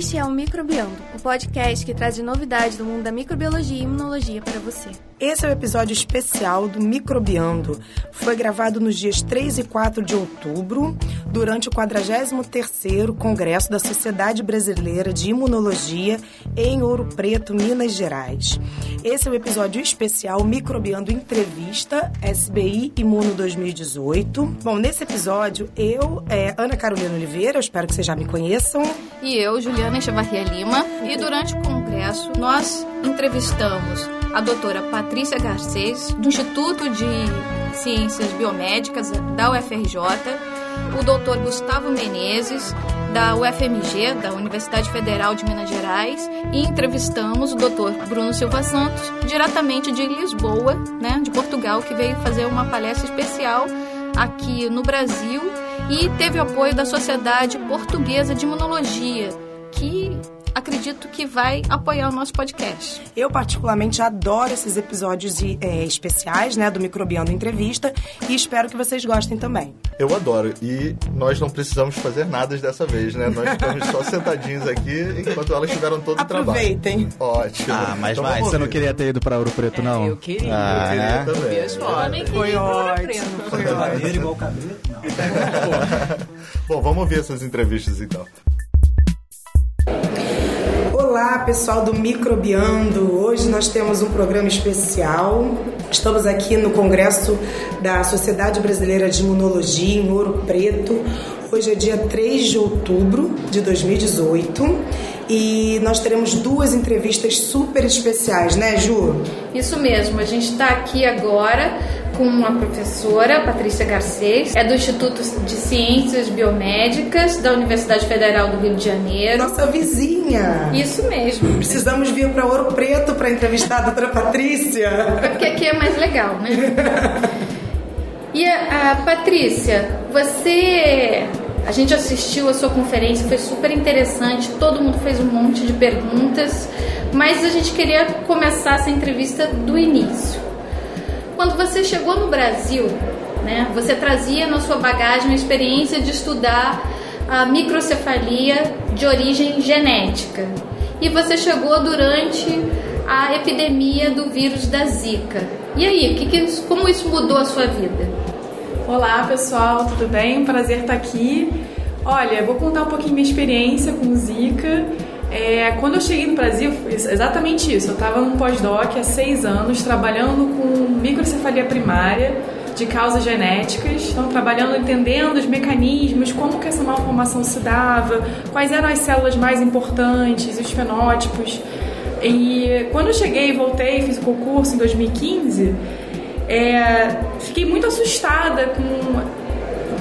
Este é o Microbiando, o podcast que traz novidades do mundo da microbiologia e imunologia para você. Esse é o episódio especial do Microbiando. Foi gravado nos dias 3 e 4 de outubro, durante o 43º Congresso da Sociedade Brasileira de Imunologia em Ouro Preto, Minas Gerais. Esse é o episódio especial Microbiando Entrevista SBI Imuno 2018. Bom, nesse episódio, eu, é, Ana Carolina Oliveira, espero que vocês já me conheçam. E eu, Juliana Echevarria Lima. E durante o congresso, nós entrevistamos a doutora Patrícia Garcês, do Instituto de Ciências Biomédicas da UFRJ, o doutor Gustavo Menezes, da UFMG, da Universidade Federal de Minas Gerais, e entrevistamos o doutor Bruno Silva Santos, diretamente de Lisboa, né, de Portugal, que veio fazer uma palestra especial aqui no Brasil e teve apoio da Sociedade Portuguesa de Imunologia, que acredito que vai apoiar o nosso podcast. Eu, particularmente, adoro esses episódios é, especiais, né, do Microbiano Entrevista e espero que vocês gostem também. Eu adoro. E nós não precisamos fazer nada dessa vez, né? Nós estamos só sentadinhos aqui enquanto elas tiveram todo o trabalho. Aproveitem. Ótimo. Ah, mas então, vai, você não queria ter ido para Ouro Preto, não? Eu queria. Ah, Eu é? queria também. Foi ótimo. Foi ótimo. Igual cabelo. Bom, vamos ver essas entrevistas então. Olá, pessoal do Microbiando. Hoje nós temos um programa especial. Estamos aqui no Congresso da Sociedade Brasileira de Imunologia em Ouro Preto. Hoje é dia 3 de outubro de 2018 e nós teremos duas entrevistas super especiais, né, Ju? Isso mesmo, a gente está aqui agora com uma professora, Patrícia Garcês, é do Instituto de Ciências Biomédicas da Universidade Federal do Rio de Janeiro. Nossa vizinha. Isso mesmo. Precisamos vir para Ouro Preto para entrevistar a doutora Patrícia. É porque aqui é mais legal, né? E a, a Patrícia, você. A gente assistiu a sua conferência, foi super interessante, todo mundo fez um monte de perguntas, mas a gente queria começar essa entrevista do início. Quando você chegou no Brasil, né, você trazia na sua bagagem a experiência de estudar a microcefalia de origem genética. E você chegou durante a epidemia do vírus da Zika. E aí, que que, como isso mudou a sua vida? Olá pessoal, tudo bem? Prazer estar aqui. Olha, vou contar um pouquinho minha experiência com Zika. É, quando eu cheguei no Brasil, exatamente isso. Eu estava num pós-doc há seis anos, trabalhando com microcefalia primária de causas genéticas, então trabalhando, entendendo os mecanismos, como que essa malformação se dava, quais eram as células mais importantes, os fenótipos. E quando eu cheguei, voltei, fiz o concurso em 2015, é, fiquei muito assustada com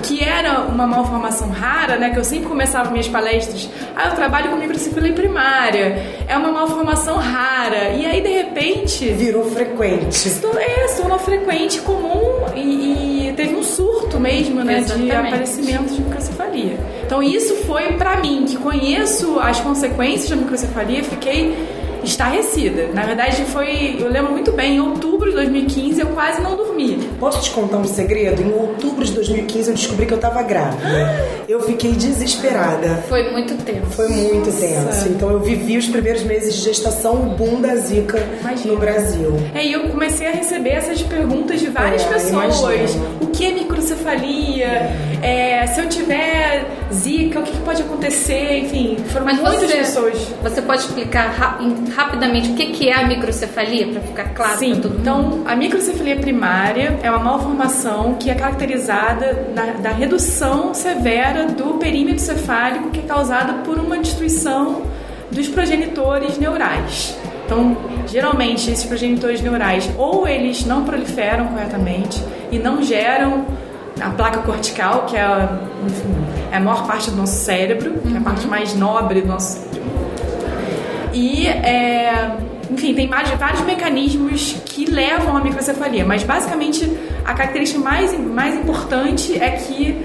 que era uma malformação rara, né? Que eu sempre começava minhas palestras. Ah, eu trabalho com microcefalia primária. É uma malformação rara. E aí, de repente. Virou frequente. Se É, se tornou frequente, comum e, e teve um surto mesmo, né? De Exatamente. aparecimento de microcefalia. Então, isso foi pra mim, que conheço as consequências da microcefalia, fiquei estarrecida. Na verdade, foi. Eu lembro muito bem, em outubro de 2015 eu quase não dormi. Posso te contar um segredo? Em outubro de 2015 eu descobri que eu tava grávida. Eu fiquei desesperada. Foi muito tempo. Foi muito tenso. Então eu vivi os primeiros meses de gestação, o boom da Zika Imagina. no Brasil. É, e eu comecei a receber essas perguntas de várias É, pessoas. imagino. O que é microcefalia? É, se eu tiver zika, o que, que pode acontecer? Enfim, foram Mas muitas você, pessoas. você pode explicar em- rapidamente o que, que é a microcefalia, para ficar claro para todo mundo? então a microcefalia primária é uma malformação que é caracterizada na, da redução severa do perímetro cefálico que é causada por uma destruição dos progenitores neurais. Então, geralmente esses progenitores neurais ou eles não proliferam corretamente e não geram a placa cortical, que é a, enfim, é a maior parte do nosso cérebro, que é a parte mais nobre do nosso cérebro. E, é, enfim, tem mais, vários mecanismos que levam à microcefalia, mas basicamente a característica mais, mais importante é que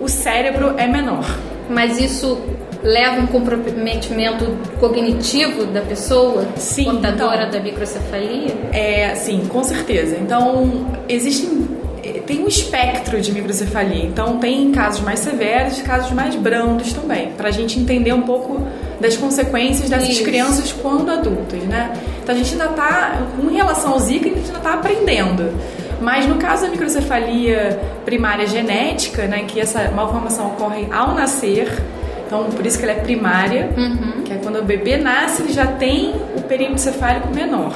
o cérebro é menor. Mas isso leva um comprometimento cognitivo da pessoa Sim, portadora então. da microcefalia? É, sim, com certeza. Então, existem tem um espectro de microcefalia. Então, tem casos mais severos e casos mais brandos também, para a gente entender um pouco das consequências dessas Isso. crianças quando adultas, né? Então a gente ainda está, com relação ao Zika, a gente ainda está aprendendo. Mas no caso da microcefalia primária genética, né, que essa malformação ocorre ao nascer, então por isso que ela é primária, que é quando o bebê nasce, ele já tem o perímetro cefálico menor.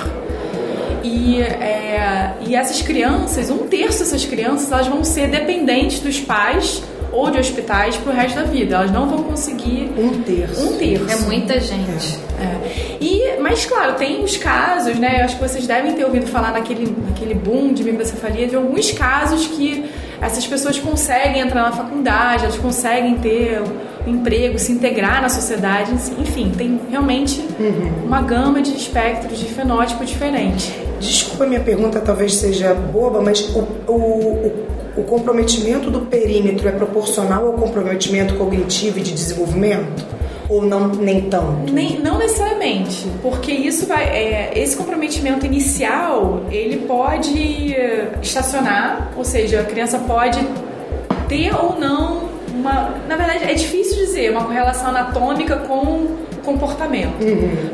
E, é, e essas crianças, um terço dessas crianças, elas vão ser dependentes dos pais ou de hospitais pro resto da vida. Elas não vão conseguir Um terço. um terço. É muita gente. É. E, mas claro, tem os casos, né? Eu acho que vocês devem ter ouvido falar naquele, naquele boom de microcefalia, de alguns casos que essas pessoas conseguem entrar na faculdade, elas conseguem ter um emprego, se integrar na sociedade, enfim, tem realmente uma gama de espectros de fenótipo diferente. Desculpa, minha pergunta talvez seja boba, mas o, o, o, o comprometimento do perímetro é proporcional ao comprometimento cognitivo e de desenvolvimento? Ou não, nem tanto? Nem, não necessariamente, porque isso vai, é, esse comprometimento inicial ele pode eh, estacionar, ou seja, a criança pode ter ou não uma, na verdade é difícil dizer uma correlação anatômica com comportamento,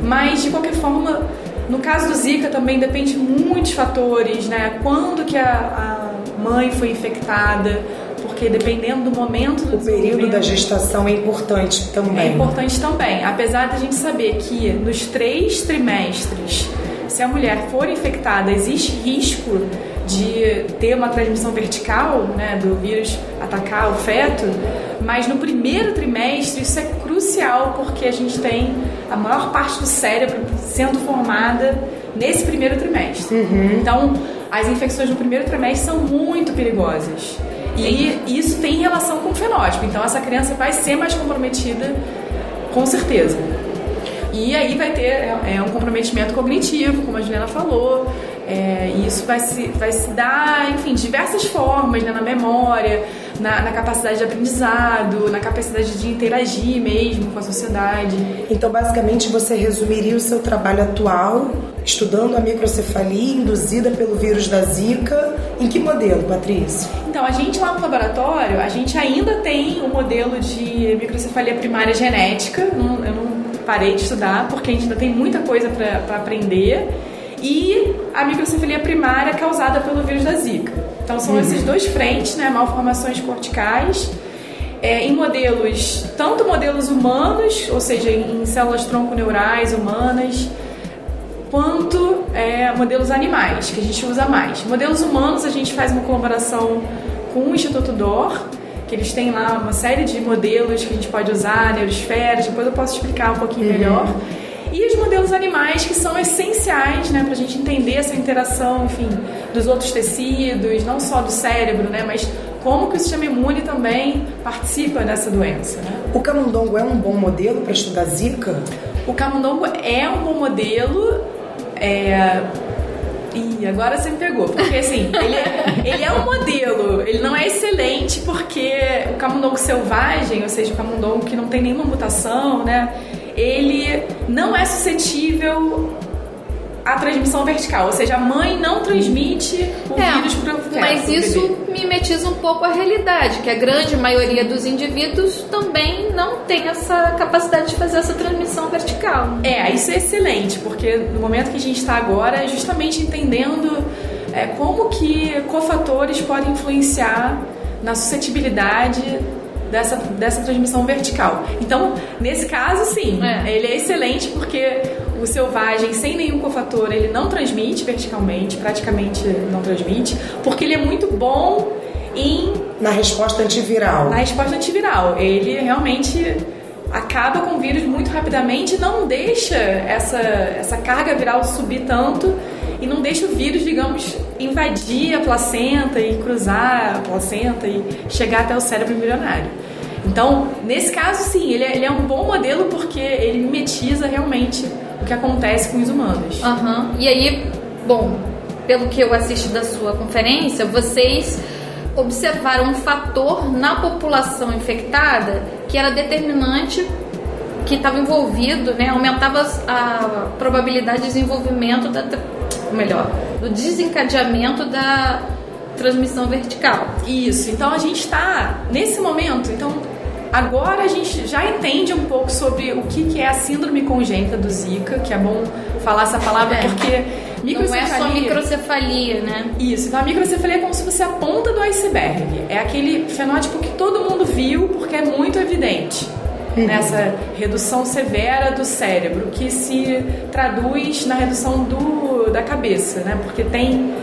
mas de qualquer forma, no caso do Zika também depende de muitos fatores, né? Quando que a, a mãe foi infectada, porque dependendo do momento do O período da gestação é importante é também. importante também, apesar da gente saber que nos três trimestres, se a mulher for infectada, existe risco de ter uma transmissão vertical, né, do vírus atacar o feto, mas no primeiro trimestre isso é crucial porque a gente tem a maior parte do cérebro sendo formada nesse primeiro trimestre. Então, as infecções no primeiro trimestre são muito perigosas. E isso tem relação com o fenótipo. Então, essa criança vai ser mais comprometida, com certeza. E aí vai ter é, é, um comprometimento cognitivo, como a Juliana falou. É, e isso vai se, vai se dar, enfim, de diversas formas, né? na memória, na, na capacidade de aprendizado, na capacidade de interagir mesmo com a sociedade. Então, basicamente, você resumiria o seu trabalho atual estudando a microcefalia induzida pelo vírus da Zika. Em que modelo, Patrícia? Então, a gente lá no laboratório, a gente ainda tem o modelo de microcefalia primária genética. Não- eu não parei de estudar, porque a gente ainda tem muita coisa para aprender. E a microcefalia primária causada pelo vírus da Zika. Então, são esses dois frentes, né? Malformações corticais. é, em modelos, tanto modelos humanos, ou seja, em, em células tronco-neurais humanas, quanto é, modelos animais, que a gente usa mais. Modelos humanos, a gente faz uma colaboração com o Instituto DOR, que eles têm lá uma série de modelos que a gente pode usar, neurosferas, depois eu posso explicar um pouquinho melhor. E os modelos animais, que são essenciais né, para a gente entender essa interação, enfim, dos outros tecidos, não só do cérebro, né, mas como que o sistema imune também participa dessa doença. Né? O camundongo é um bom modelo para estudar Zika? O camundongo é um bom modelo. É... Ih, agora você me pegou. Porque assim, ele é, ele é um modelo. Ele não é excelente porque o camundongo selvagem, ou seja, o camundongo que não tem nenhuma mutação, né? Ele não é suscetível à transmissão vertical. Ou seja, a mãe não transmite o vírus para o mas isso mimetiza um pouco a realidade, que a grande maioria dos indivíduos também não tem essa capacidade de fazer essa transmissão vertical. É, isso é excelente, porque no momento que a gente está agora é justamente entendendo é, como que cofatores podem influenciar na suscetibilidade dessa, dessa transmissão vertical. Então, nesse caso, sim, É. ele é excelente porque o selvagem, sem nenhum cofator, ele não transmite verticalmente, praticamente não transmite, porque ele é muito bom em Na resposta antiviral. na resposta antiviral. Ele realmente acaba com o vírus muito rapidamente não deixa essa, essa carga viral subir tanto e não deixa o vírus, digamos, invadir a placenta e cruzar a placenta e chegar até o cérebro embrionário. Então, nesse caso, sim, ele é, ele é um bom modelo porque ele mimetiza realmente o que acontece com os humanos. Aham. E aí, bom, pelo que eu assisti da sua conferência, vocês observaram um fator na população infectada que era determinante, que estava envolvido, né, aumentava a probabilidade de desenvolvimento da, melhor, do desencadeamento da transmissão vertical. Isso, então a gente está nesse momento, então Agora a gente já entende um pouco sobre o que, que é a síndrome congênita do Zika, que é bom falar essa palavra É. porque Não é só microcefalia, né? Isso, então a microcefalia é como se fosse a ponta do iceberg. É aquele fenótipo que todo mundo viu porque é muito evidente. Nessa redução severa do cérebro, que se traduz na redução do, da cabeça, né? Porque tem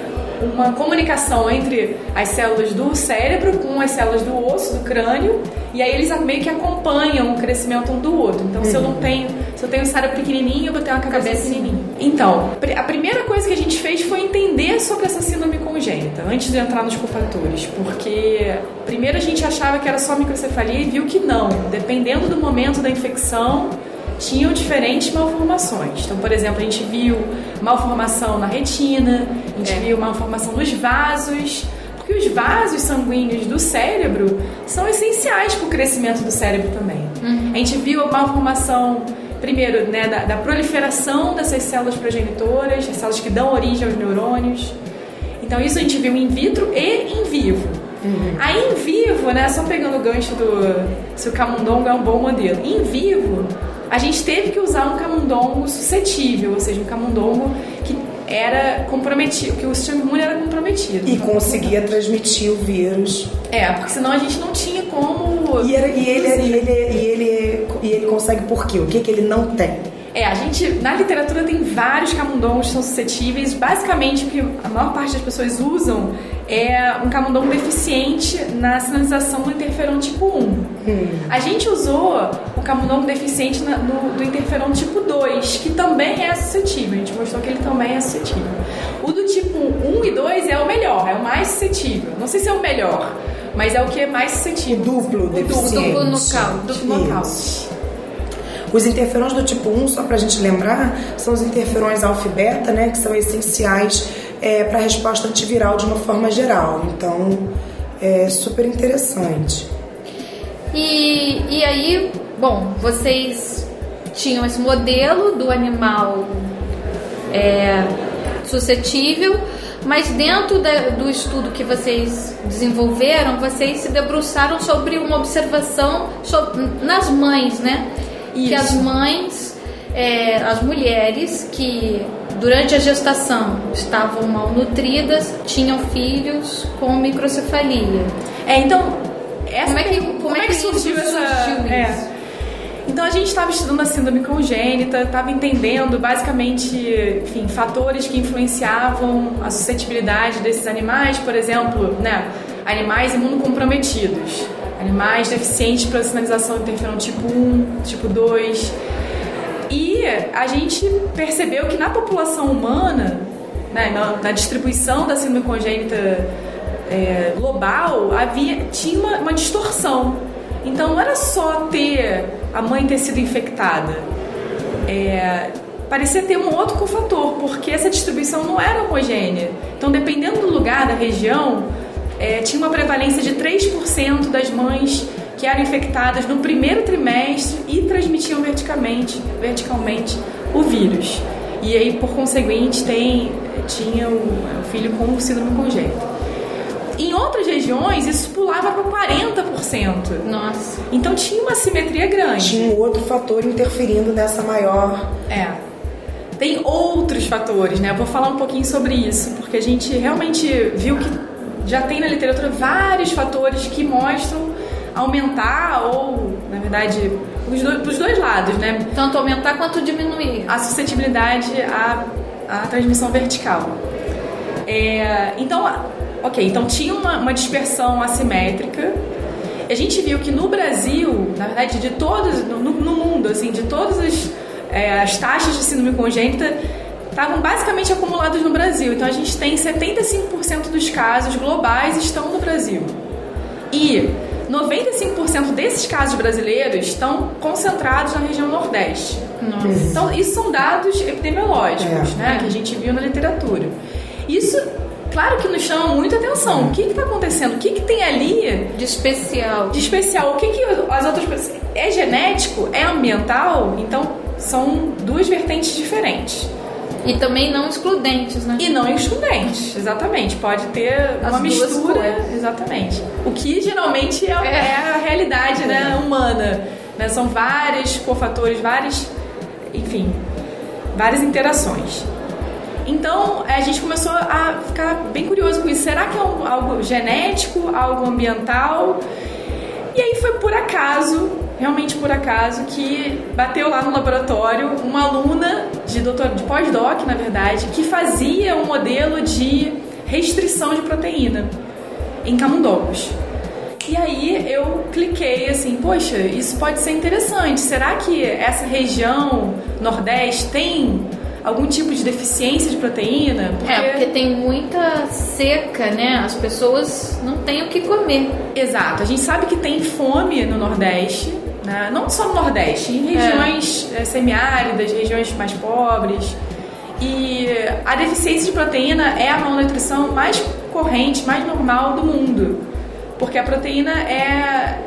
uma comunicação entre as células do cérebro com as células do osso, do crânio, e aí eles meio que acompanham o crescimento um do outro. Então, se eu não tenho, se eu tenho um cérebro pequenininho, eu vou ter uma cabeça, Cabeça pequenininha. Então, a primeira coisa que a gente fez foi entender sobre essa síndrome congênita, antes de entrar nos cofatores, porque primeiro a gente achava que era só microcefalia e viu que não. Dependendo do momento da infecção, tinham diferentes malformações. Então, por exemplo, a gente viu malformação na retina, a gente É. viu malformação nos vasos, porque os vasos sanguíneos do cérebro são essenciais para o crescimento do cérebro também. A gente viu a malformação, primeiro, né, da, da proliferação dessas células progenitoras, as células que dão origem aos neurônios. Então, isso a gente viu in vitro e em vivo. Aí, em vivo, né, só pegando o gancho do se o camundongo é um bom modelo. Em vivo, a gente teve que usar um camundongo suscetível, ou seja, um camundongo que era comprometido, que o sistema imune era comprometido. E conseguia transmitir o vírus. É, porque senão a gente não tinha como. E, era- e ele, e, ele, e, ele, e ele consegue por quê? O que, que ele não tem? É, a gente, na literatura tem vários camundongos que são suscetíveis. Basicamente, o que a maior parte das pessoas usam é um camundongo deficiente na sinalização do interferon tipo 1. A gente usou o camundongo deficiente na- no- do interferon tipo 2, que também é suscetível. A gente mostrou que ele também é suscetível. O do tipo 1 e 2 é o melhor, é o mais suscetível. Não sei se é o melhor, mas é o que é mais suscetível. Duplo O deficiente. duplo nocaute. Duplo nocaute. Os interferons do tipo 1, só pra gente lembrar, são os interferons alfa e beta, né, que são essenciais para a resposta antiviral de uma forma geral. Então, é super interessante. E, e aí, bom, vocês tinham esse modelo do animal é, suscetível, mas dentro da- do estudo que vocês desenvolveram, vocês se debruçaram sobre uma observação so- nas mães, né? Que Isso. as mães, é, as mulheres que durante a gestação estavam malnutridas, tinham filhos com microcefalia. É, então. Essa Como é que- pergunta- como é que surgiu isso essa. surgiu é. isso? Então a gente estava estudando a síndrome congênita, estava entendendo basicamente, enfim, fatores que influenciavam a suscetibilidade desses animais, por exemplo, né, animais imunocomprometidos, animais deficientes para sinalização de interferon tipo 1, tipo 2. E a gente percebeu que na população humana, né, na, na distribuição da síndrome congênita é, global, havia, tinha uma, uma distorção. Então não era só ter a mãe ter sido infectada. É, parecia ter um outro cofator, porque essa distribuição não era homogênea. Então, dependendo do lugar, da região, é, tinha uma prevalência de 3% das mães que eram infectadas no primeiro trimestre e transmitiam verticalmente, verticalmente o vírus. E aí, por conseguinte, tem, tinha o, o filho com síndrome congênita. Em outras regiões, isso pulava para 40%. Nossa. Então tinha uma simetria grande. Tinha um outro fator interferindo nessa maior. É. Tem outros fatores, né? Eu vou falar um pouquinho sobre isso, porque a gente realmente viu que já tem na literatura vários fatores que mostram aumentar ou, na verdade, os dois, os dois lados, né? Tanto aumentar quanto diminuir. A suscetibilidade à, à transmissão vertical. É, então, ok, então tinha uma, uma dispersão assimétrica. A gente viu que no Brasil, na verdade, de todos, no, no mundo, assim, de todas as, é, as taxas de síndrome congênita estavam basicamente acumuladas no Brasil. Então a gente tem 75% dos casos globais estão no Brasil. E 95% desses casos brasileiros estão concentrados na região Nordeste. Nossa. Então, isso são dados epidemiológicos, É. né, que a gente viu na literatura. Isso, claro que nos chama muita atenção. O que está acontecendo? O que, que tem ali De especial. de especial? O que, que as outras pessoas. É genético? É ambiental? Então, são duas vertentes diferentes. E também não excludentes, né? E não excludentes, exatamente. Pode ter As uma mistura. coisas. Exatamente. O que geralmente é, É. é a realidade né, humana. né? São vários cofatores, vários. Enfim, várias interações. Então a gente começou a ficar bem curioso com isso. Será que é um- algo genético, algo ambiental? E aí foi por acaso, realmente por acaso, que bateu lá no laboratório uma aluna de doutor, de pós-doc, na verdade, que fazia um modelo de restrição de proteína em camundongos. E aí eu cliquei assim, poxa, isso pode ser interessante. Será que essa região Nordeste tem algum tipo de deficiência de proteína? É, porque tem muita seca, né? As pessoas não têm o que comer. Exato. A gente sabe que tem fome no Nordeste, né? não só no Nordeste, em regiões eh, semiáridas, regiões mais pobres. E a deficiência de proteína é a malnutrição mais corrente, mais normal do mundo. Porque a proteína é,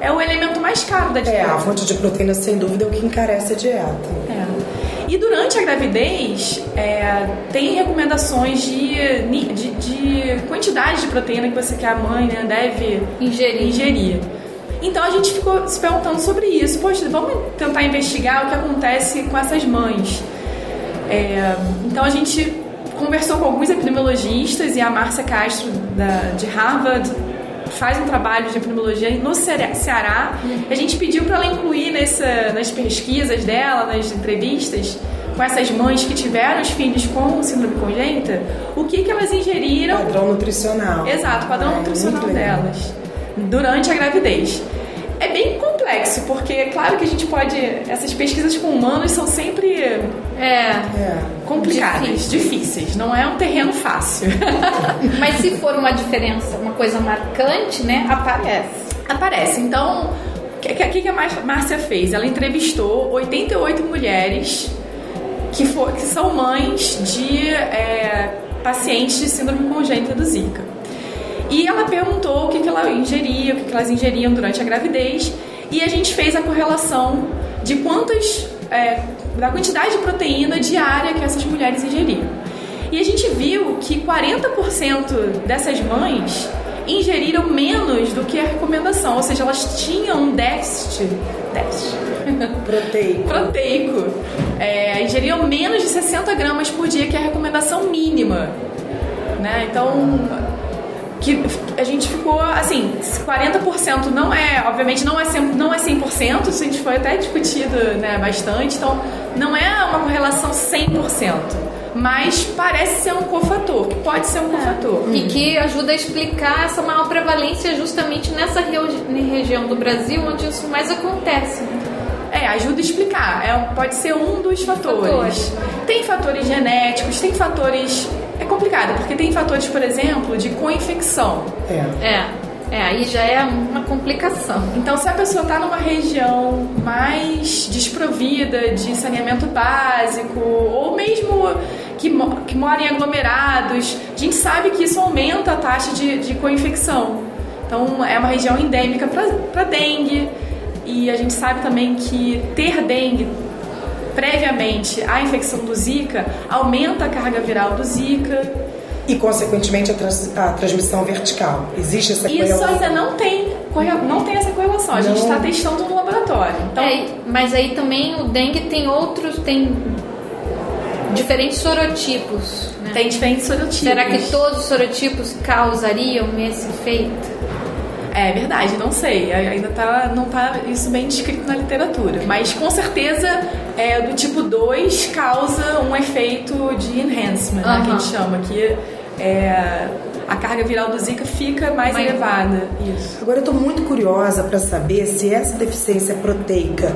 é o elemento mais caro da É, dieta. a fonte de proteína, sem dúvida, é o que encarece a dieta. É. E durante a gravidez, é, tem recomendações de, de, de quantidade de proteína que você que a mãe né, deve Ingerir. ingerir. Então a gente ficou se perguntando sobre isso. Poxa, vamos tentar investigar o que acontece com essas mães. É, então a gente conversou com alguns epidemiologistas e a Márcia Castro da, de Harvard faz um trabalho de epidemiologia no Ceará. A gente pediu para ela incluir nessa, nas pesquisas dela, nas entrevistas com essas mães que tiveram os filhos com síndrome congênita, o que, que elas ingeriram Padrão nutricional. Exato, padrão É, nutricional delas durante a gravidez. É bem complexo, porque é claro que a gente pode. Essas pesquisas com humanos são sempre É. É. complicadas, difíceis. Não é um terreno fácil. Mas se for uma diferença, uma coisa marcante, né? Aparece. Aparece. Então, o que, que, que a Márcia fez? Ela entrevistou 88 mulheres que, for, que são mães de é, pacientes de síndrome congênita do Zika. E ela perguntou o que, que ela ingeria, o que, que elas ingeriam durante a gravidez, e a gente fez a correlação de quantas. é, da quantidade de proteína diária que essas mulheres ingeriam. E a gente viu que 40% dessas mães ingeriram menos do que a recomendação, ou seja, elas tinham um déficit, déficit Proteico. proteico. É, ingeriam menos de 60 gramas por dia, que é a recomendação mínima. Né? Então, que a gente ficou assim, 40% não é, obviamente não é 100%, não é 100%, isso a gente foi até discutido né, bastante, então não é uma correlação 100%, mas parece ser um cofator, que pode ser um cofator. E que ajuda a explicar essa maior prevalência justamente nessa região do Brasil onde isso mais acontece. né? É, ajuda a explicar. É, pode ser um dos fatores. Fatores. Tem fatores genéticos, tem fatores. É complicado, porque tem fatores, por exemplo, de co-infecção. É. É. É, aí já é uma complicação. Então, se a pessoa está numa região mais desprovida de saneamento básico, ou mesmo que, mo- que mora em aglomerados, a gente sabe que isso aumenta a taxa de, de co-infecção. Então, é uma região endêmica para dengue, e a gente sabe também que ter dengue previamente à infecção do Zika aumenta a carga viral do Zika. E, consequentemente, a, trans- a transmissão vertical. Existe essa Isso correlação? ainda não tem, não tem essa correlação. A gente está testando no laboratório. Então, É, mas aí também o dengue tem outros, tem diferentes sorotipos. Né? Tem diferentes sorotipos. Será que todos os sorotipos causariam esse efeito? É verdade, não sei. Ainda tá, não tá isso bem descrito na literatura. Mas com certeza é, do tipo 2 causa um efeito de enhancement, né, que a gente chama, que é, a carga viral do Zika fica mais Mais elevada. Isso. Agora eu estou muito curiosa para saber se essa deficiência proteica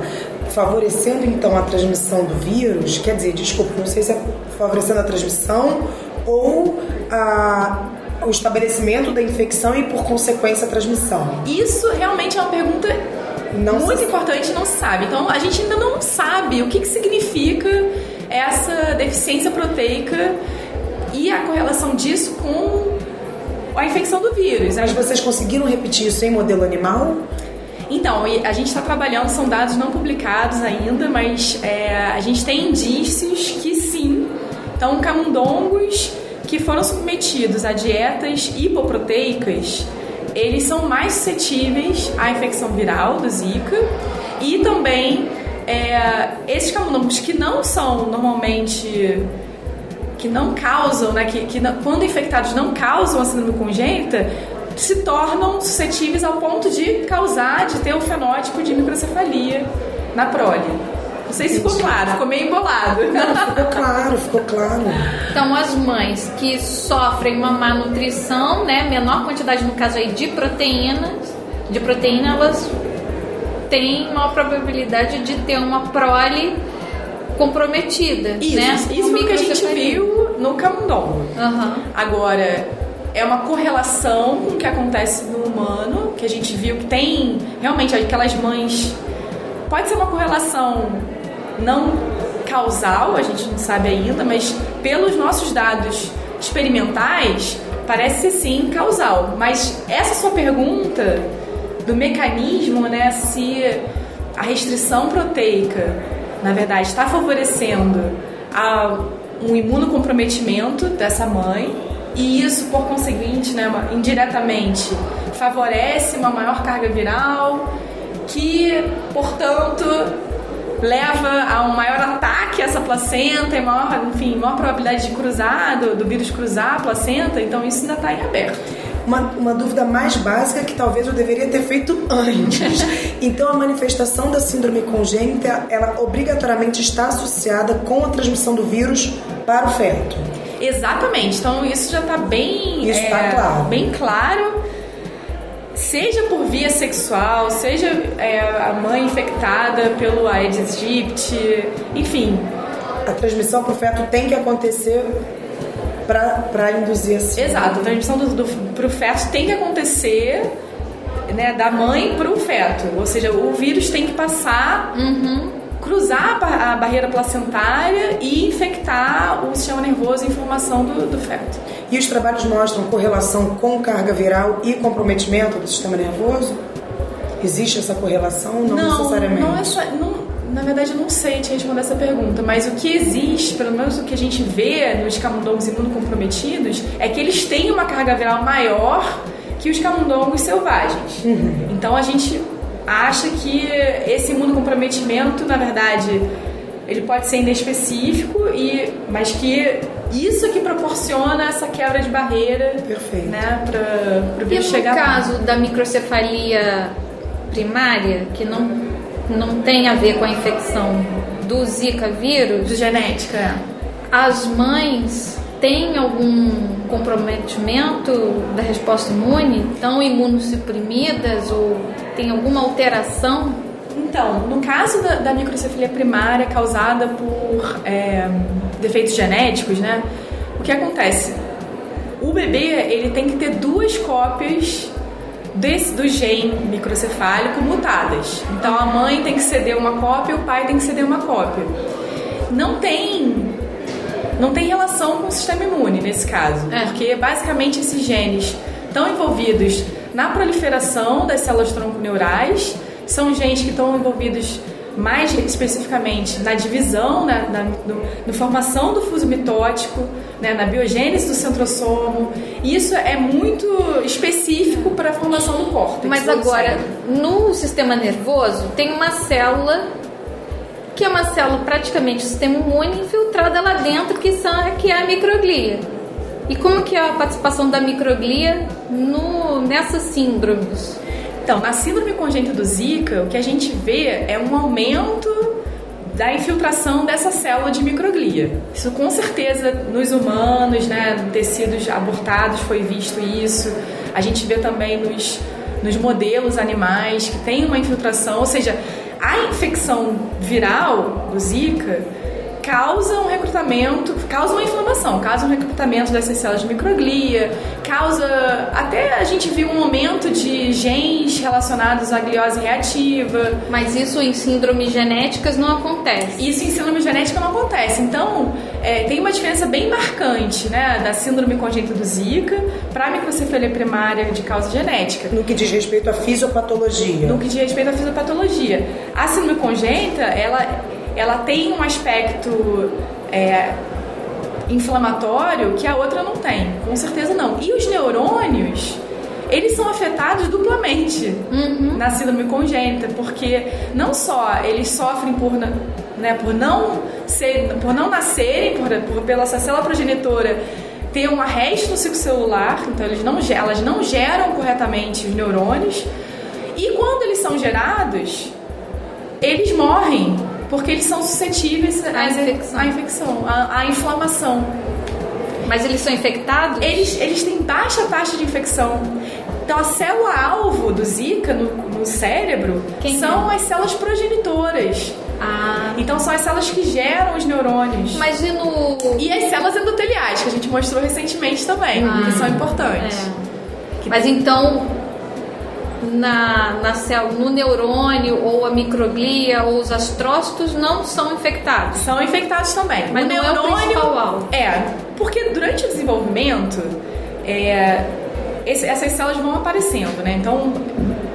favorecendo então a transmissão do vírus, quer dizer, desculpa, não sei se é favorecendo a transmissão ou a, o estabelecimento da infecção e por consequência a transmissão. Isso realmente é uma pergunta Não muito se- importante, não se sabe. Então a gente ainda não sabe o que, que significa essa deficiência proteica e a correlação disso com a infecção do vírus. Mas vocês conseguiram repetir isso em modelo animal? Então, a gente está trabalhando, são dados não publicados ainda, mas é, a gente tem indícios que sim, Então, camundongos que foram submetidos a dietas hipoproteicas, eles são mais suscetíveis à infecção viral do Zika e também é, esses camundongos que não são normalmente que não causam, né, que, que não, quando infectados não causam a síndrome congênita, se tornam suscetíveis ao ponto de causar, de ter o fenótipo de microcefalia na prole. Não sei se ficou claro, ficou meio embolado. Não, ficou claro, ficou claro. Então, as mães que sofrem uma má nutrição, né, menor quantidade, no caso aí, de proteínas, de proteína, elas têm maior probabilidade de ter uma prole comprometida, Isso, né? isso foi o que a gente microcefalia. viu no camundongo. Aham. Agora, é uma correlação com o que acontece no humano, que a gente viu que tem realmente aquelas mães. Pode ser uma correlação não causal, a gente não sabe ainda, mas pelos nossos dados experimentais, parece sim causal. Mas essa sua pergunta do mecanismo, né, se a restrição proteica, na verdade, está favorecendo a, um imunocomprometimento dessa mãe e isso, por conseguinte, né, indiretamente, favorece uma maior carga viral que, portanto, leva a um maior ataque a essa placenta e maior, enfim, maior probabilidade de cruzar, do, do vírus cruzar a placenta, então isso ainda está em aberto. Uma, uma dúvida mais básica que talvez eu deveria ter feito antes. Então, a manifestação da síndrome congênita, ela obrigatoriamente está associada com a transmissão do vírus para o feto. Exatamente. Então isso já está bem, Isso tá é, claro. bem claro. Seja por via sexual, seja é, a mãe infectada pelo Aedes aegypti, enfim. A transmissão para o feto tem que acontecer para induzir a síndrome. Exato, a transmissão do, do, pro feto tem que acontecer né, da mãe para o feto. Ou seja, o vírus tem que passar, cruzar a, ba- a barreira placentária e infectar o sistema nervoso e informação do, do feto. E os trabalhos mostram correlação com carga viral e comprometimento do sistema nervoso? Existe essa correlação? Não, necessariamente. Não essa, não, na verdade, eu não sei te responder essa pergunta, mas o que existe, pelo menos o que a gente vê nos camundongos imunocomprometidos, é que eles têm uma carga viral maior que os camundongos selvagens. Então a gente acha que esse imunocomprometimento, na verdade, ele pode ser inespecífico, e, mas que isso que proporciona essa quebra de barreira Perfeito. né, para o E vírus no chegar lá. caso da microcefalia primária, que não, não tem a ver com a infecção do Zika vírus, de genética. é. as mães têm algum comprometimento da resposta imune? Estão imunossuprimidas ou tem alguma alteração? Então, no caso da, da microcefalia primária causada por é, defeitos genéticos, né? O que acontece? O bebê ele tem que ter duas cópias desse, do gene microcefálico mutadas. Então a mãe tem que ceder uma cópia e o pai tem que ceder uma cópia. Não tem não tem relação com o sistema imune nesse caso, É. porque basicamente esses genes estão envolvidos na proliferação das células tronconeurais, são genes que estão envolvidos mais especificamente na divisão, na, na no, na formação do fuso mitótico, né, na biogênese do centrosomo. Isso é muito específico para a formação do córtex. Mas agora, no sistema nervoso, tem uma célula que é uma célula praticamente do sistema imune infiltrada lá dentro, que, são, que é a microglia. E como que é a participação da microglia no, nessas síndromes? Então, na síndrome congênita do Zika, o que a gente vê é um aumento da infiltração dessa célula de microglia. Isso com certeza nos humanos, né, tecidos abortados foi visto isso. A gente vê também nos, nos modelos animais que tem uma infiltração, ou seja, a infecção viral do Zika causa um recrutamento, causa uma inflamação, causa um recrutamento dessas células de microglia, causa até a gente viu um aumento de genes relacionados à gliose reativa. Mas isso em síndromes genéticas não acontece. Isso em síndrome genética não acontece. Então, é, tem uma diferença bem marcante né, da síndrome congênita do Zika para a microcefalia primária de causa genética. No que diz respeito à fisiopatologia. No que diz respeito à fisiopatologia. A síndrome congênita, ela, ela tem um aspecto é, inflamatório que a outra não tem. Com certeza não. E os neurônios, eles são afetados duplamente na síndrome congênita, porque não só eles sofrem por, né, por não ser, por não nascerem, por, por pela essa célula progenitora ter um arresto no ciclo celular, então eles não, elas não geram corretamente os neurônios, e quando eles são gerados, eles morrem porque eles são suscetíveis À infecção. à infecção, à, à inflamação. Mas eles são infectados? Eles, eles têm baixa taxa de infecção. Então, a célula-alvo do Zika no, no cérebro Quem são as células progenitoras. Ah. Então, são as células que geram os neurônios. Mas e no. E as células endoteliais, que a gente mostrou recentemente também, que são importantes. É. Mas então, na, na célula, no neurônio, ou a microglia, ou os astrócitos não são infectados. São infectados também. Mas não é o principal alvo. É, porque durante o desenvolvimento, é, esse- essas células vão aparecendo, né? Então,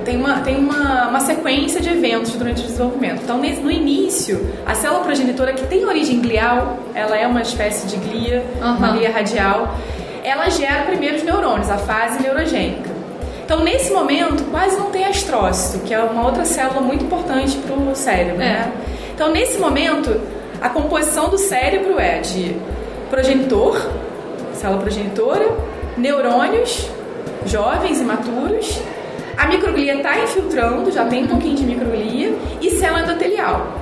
tem, uma, tem uma, uma sequência de eventos durante o desenvolvimento. Então, nesse- no início, a célula progenitora, que tem origem glial, ela é uma espécie de glia, uma Aham. glia radial, ela gera primeiro os neurônios, a fase neurogênica. Então, nesse momento, quase não tem astrócito, que é uma outra célula muito importante para o cérebro. É. Né? Então, nesse momento, a composição do cérebro é de progenitor, célula progenitora, neurônios, jovens e maturos, a microglia está infiltrando, já tem um pouquinho de microglia, e célula endotelial.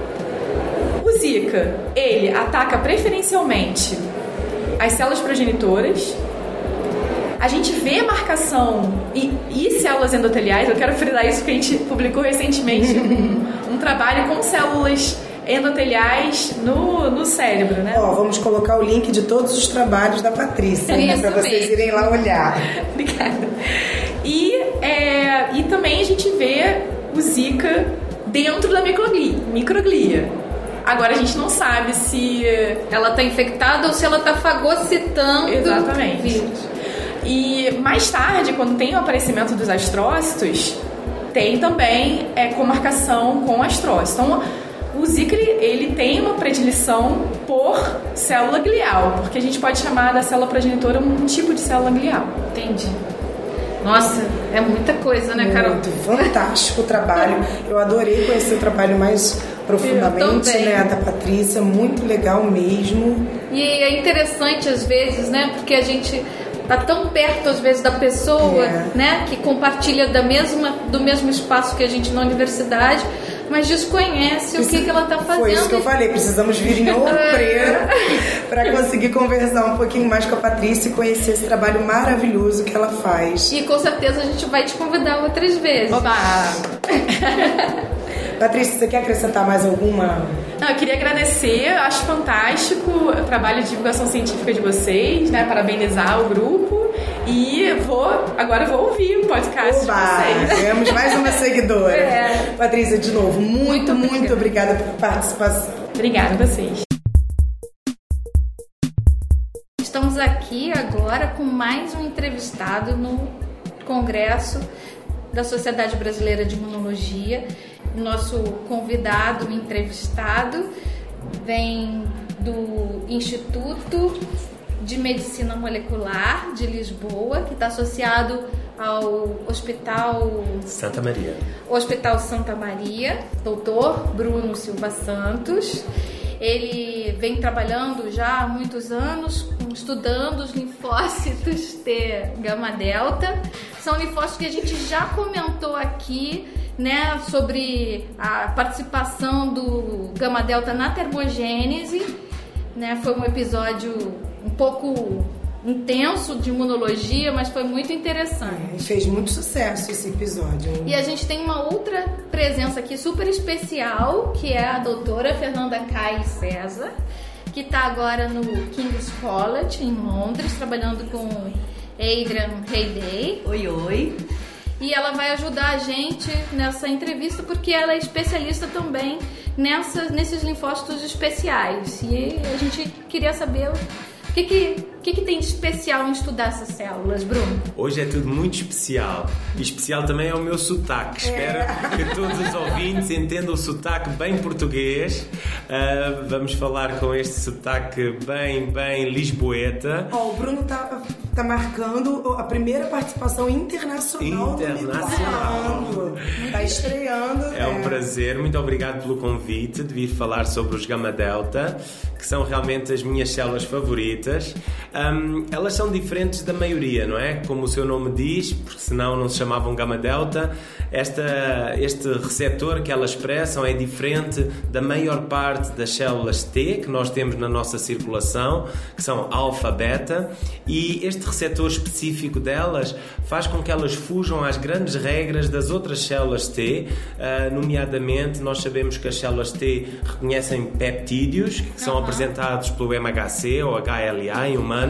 O Zika, ele ataca preferencialmente as células progenitoras, a gente vê marcação e, e células endoteliais. Eu quero frisar isso porque a gente publicou recentemente um, um trabalho com células endoteliais no, no cérebro, né? Ó, vamos colocar o link de todos os trabalhos da Patrícia, né, para vocês irem lá olhar. Obrigada. E, é, e também a gente vê o Zika dentro da microglia. microglia. Agora a gente não sabe se Ela está infectada ou se ela está fagocitando Exatamente. vírus. E mais tarde, quando tem o aparecimento dos astrócitos, tem também é, comarcação com astrócitos. Então, o Zika ele, ele tem uma predileção por célula glial, porque a gente pode chamar da célula progenitora um tipo de célula glial. Entendi. Nossa, é muita coisa, né, Carol? Muito fantástico o trabalho. Eu adorei conhecer o trabalho mais profundamente, né, da Patrícia, muito legal mesmo. E é interessante às vezes, né? Porque a gente tá tão perto às vezes da pessoa, É. né? Que compartilha da mesma, do mesmo espaço que a gente na universidade, mas desconhece o que, que ela tá fazendo. Foi isso que eu falei, precisamos vir em Preto para conseguir conversar um pouquinho mais com a Patrícia e conhecer esse trabalho maravilhoso que ela faz. E com certeza a gente vai te convidar outras vezes. Oba! Patrícia, você quer acrescentar mais alguma? Não, eu queria agradecer, eu acho fantástico o trabalho de divulgação científica de vocês, né? Parabenizar o grupo. E vou, agora vou ouvir o podcast Oba, de vocês. ganhamos mais uma seguidora. É. Patrícia, de novo, muito, Muito muito obrigada por participação. Obrigada a vocês. Estamos aqui agora com mais um entrevistado no Congresso da Sociedade Brasileira de Imunologia. Nosso convidado, entrevistado, vem do Instituto de Medicina Molecular de Lisboa, que está associado ao Hospital Santa Maria. Hospital Santa Maria, doutor Bruno Silva Santos. Ele vem trabalhando já há muitos anos, estudando os linfócitos T gama delta. São linfócitos que a gente já comentou aqui, né, sobre a participação do gama delta na termogênese. Né, foi um episódio um pouco intenso de imunologia, mas foi muito interessante. E fez muito sucesso esse episódio. hein? E a gente tem uma outra presença aqui super especial, que é a doutora Fernanda Kai César, que está agora no King's College, em Londres, trabalhando com Adrian Hayday. Oi, oi. E ela vai ajudar a gente nessa entrevista, porque ela é especialista também nesses linfócitos especiais. E a gente queria saber o que, que, que, que tem de especial em estudar essas células, Bruno? Hoje é tudo muito especial. E especial também é o meu sotaque. Espero que todos os ouvintes entendam o sotaque bem português. Uh, vamos falar com este sotaque bem, bem lisboeta. Ó, o Bruno tá, tá marcando a primeira participação internacional. Internacional. do Microbiando. Tá estreando. É um prazer, muito obrigado pelo convite de vir falar sobre os Gama Delta, que são realmente as minhas células favoritas. Um, elas são diferentes da maioria, não é? Como o seu nome diz, porque senão não se chamavam Gama Delta. Esta, este receptor que elas expressam é diferente da maior parte das células T que nós temos na nossa circulação, que são alfa-beta, e este receptor específico delas faz com que elas fujam às grandes regras das outras células T, uh, nomeadamente nós sabemos que as células T reconhecem peptídeos que são apresentados pelo MHC ou HLA em humanos,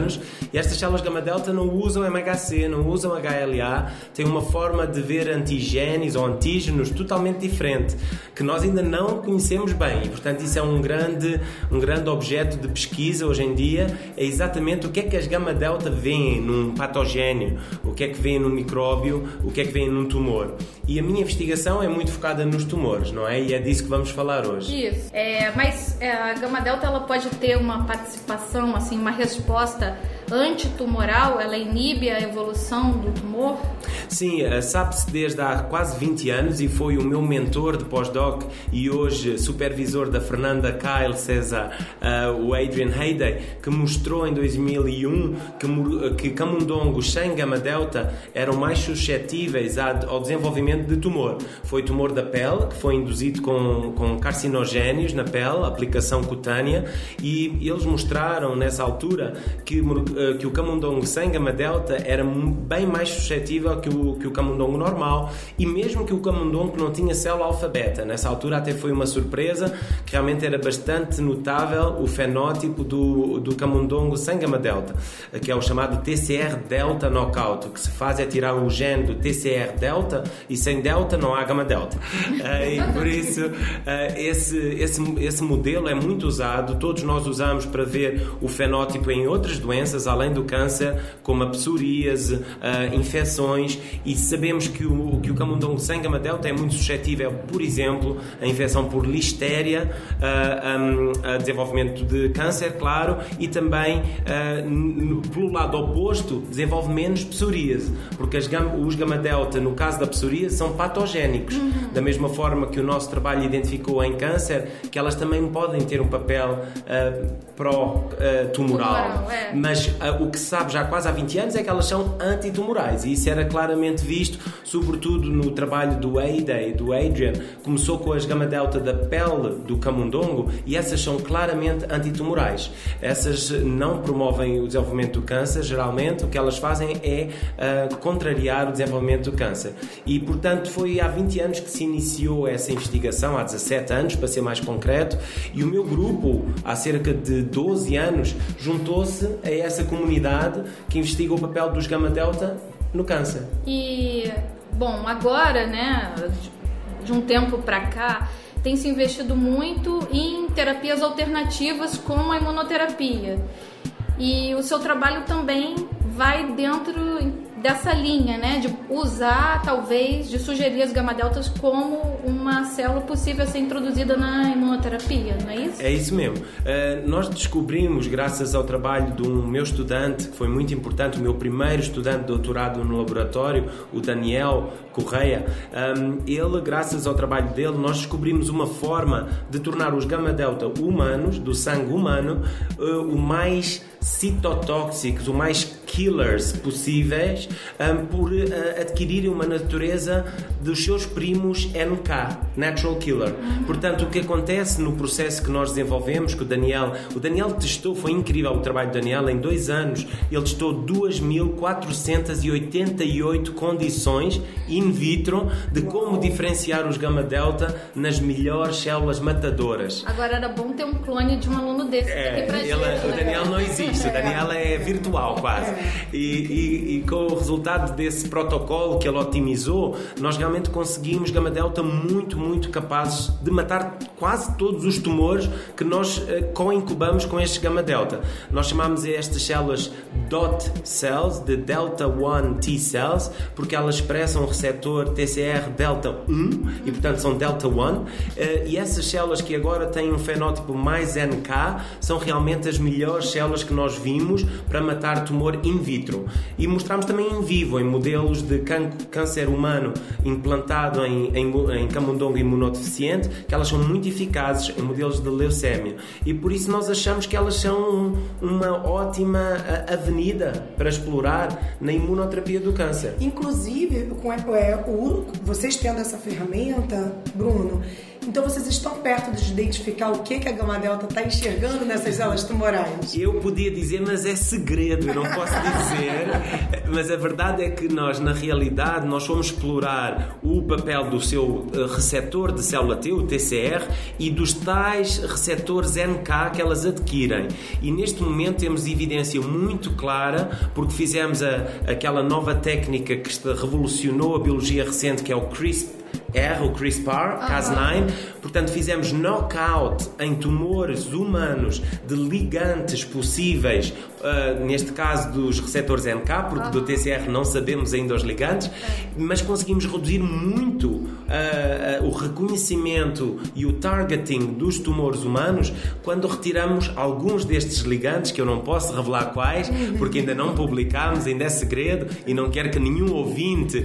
e estas células gama-delta não usam MHC, não usam HLA, têm uma forma de ver antigenes ou antígenos totalmente diferente, que nós ainda não conhecemos bem, e portanto isso é um grande, um grande objeto de pesquisa hoje em dia, é exatamente o que é que as gama-delta veem num patogénio, o que é que veem num micróbio, o que é que veem num tumor. E a minha investigação é muito focada nos tumores, não é? E é disso que vamos falar hoje. Isso. É, mas é, a gama delta ela pode ter uma participação, assim, uma resposta antitumoral, ela inibe a evolução do tumor? Sim, eh, sabe-se desde há quase 20 anos e foi o meu mentor de pós-doc e hoje supervisor da Fernanda Kyle César, eh, o Adrian Hayday, que mostrou em 2001 que, que camundongos sem gama-delta eram mais suscetíveis ao desenvolvimento de tumor. Foi tumor da pele, que foi induzido com, com carcinogénios na pele, aplicação cutânea, e eles mostraram nessa altura que, que o camundongo sem gama-delta era mu- bem mais suscetível que o, que o camundongo normal e mesmo que o camundongo que não tinha célula alfa-beta. Nessa altura até foi uma surpresa que realmente era bastante notável o fenótipo do, do camundongo sem gama-delta, eh, que é o chamado TCR-delta knockout. O que se faz é tirar o gene do TCR-delta e sem delta não há gama-delta. Eh, e por isso eh, esse, esse, esse modelo é muito usado, todos nós usamos para ver o fenótipo em outras doenças, além do câncer, como a psoríase, infecções, e sabemos que o, que o camundongo sem gama-delta é muito suscetível, por exemplo, a infecção por listéria, um, a desenvolvimento de câncer, claro, e também, pelo lado oposto, desenvolve menos psoríase, porque as os gama-delta, no caso da psoríase, são patogénicos. Da mesma forma que o nosso trabalho identificou em câncer, que elas também podem ter um papel eh, pró-tumoral. Tumoral, é. Mas o que se sabe já quase há 20 anos é que elas são antitumorais e isso era claramente visto, sobretudo no trabalho do Ada e do Adrian. Começou com as gama-delta da pele do camundongo e essas são claramente antitumorais. Essas não promovem o desenvolvimento do câncer, geralmente o que elas fazem é ah, contrariar o desenvolvimento do câncer. E portanto foi há 20 anos que se iniciou essa investigação, há 17 anos para ser mais concreto, e o meu grupo, há cerca de 12 anos, juntou-se a essa comunidade que investiga o papel dos gama-delta no câncer. E, bom, agora, né, de- um tempo pra cá, tem se investido muito em terapias alternativas como a imunoterapia. E o seu trabalho também vai dentro dessa linha, né, de usar, talvez, de sugerir as gama-deltas como uma célula possível a ser introduzida na imunoterapia, não é isso? É isso mesmo. Uh, nós descobrimos, graças ao trabalho de um meu estudante, que foi muito importante, o meu primeiro estudante de doutorado no laboratório, o Daniel Correia, um, ele, graças ao trabalho dele, nós descobrimos uma forma de tornar os gama-delta humanos, do sangue humano, uh, o mais citotóxicos, o mais killers possíveis, um, por uh, adquirirem uma natureza dos seus primos NK, Natural Killer. Portanto, o que acontece no processo que nós desenvolvemos, que o Daniel, o Daniel testou, foi incrível o trabalho do Daniel, em dois anos ele testou 2.488 condições in vitro de como diferenciar os gama-delta nas melhores células matadoras. Agora era bom ter um clone de um aluno desse É, aqui pra ele- gente. o né? Daniel não existe, o Daniel é virtual quase. E, e- e com o resultado desse protocolo que ele otimizou, nós realmente conseguimos gama delta muito, muito capazes de matar quase todos os tumores que nós uh, co-incubamos com estes gama delta. Nós chamamos estas células dot cells, de delta 1 T cells, porque elas expressam o receptor TCR delta 1 e portanto são delta 1 uh, e essas células que agora têm um fenótipo mais NK são realmente as melhores células que nós vimos para matar tumor in vitro. E mostramos também em vivo, em modelos de câncer humano implantado em, em, em camundongo imunodeficiente, que elas são muito eficazes em modelos de leucémia. E por isso nós achamos que elas são uma ótima avenida para explorar na imunoterapia do câncer. Inclusive, com é, o, vocês tendo essa ferramenta, Bruno, então vocês estão perto de identificar o que, que a gama delta está enxergando nessas células tumorais? Eu podia dizer, mas é segredo, eu não posso dizer. mas a verdade é que nós, na realidade, nós fomos explorar o papel do seu eh, receptor de célula T, o TCR, e dos tais receptores NK que elas adquirem. E neste momento temos evidência muito clara, porque fizemos a, aquela nova técnica que revolucionou a biologia recente, que é o CRISPR R, o CRISPR, Cas9. Portanto, fizemos knockout em tumores humanos de ligantes possíveis, uh, neste caso dos receptores NK, porque do TCR não sabemos ainda os ligantes, mas conseguimos reduzir muito uh, uh, o reconhecimento e o targeting dos tumores humanos quando retiramos alguns destes ligantes, que eu não posso revelar quais, porque ainda não publicámos, ainda é segredo e não quero que nenhum ouvinte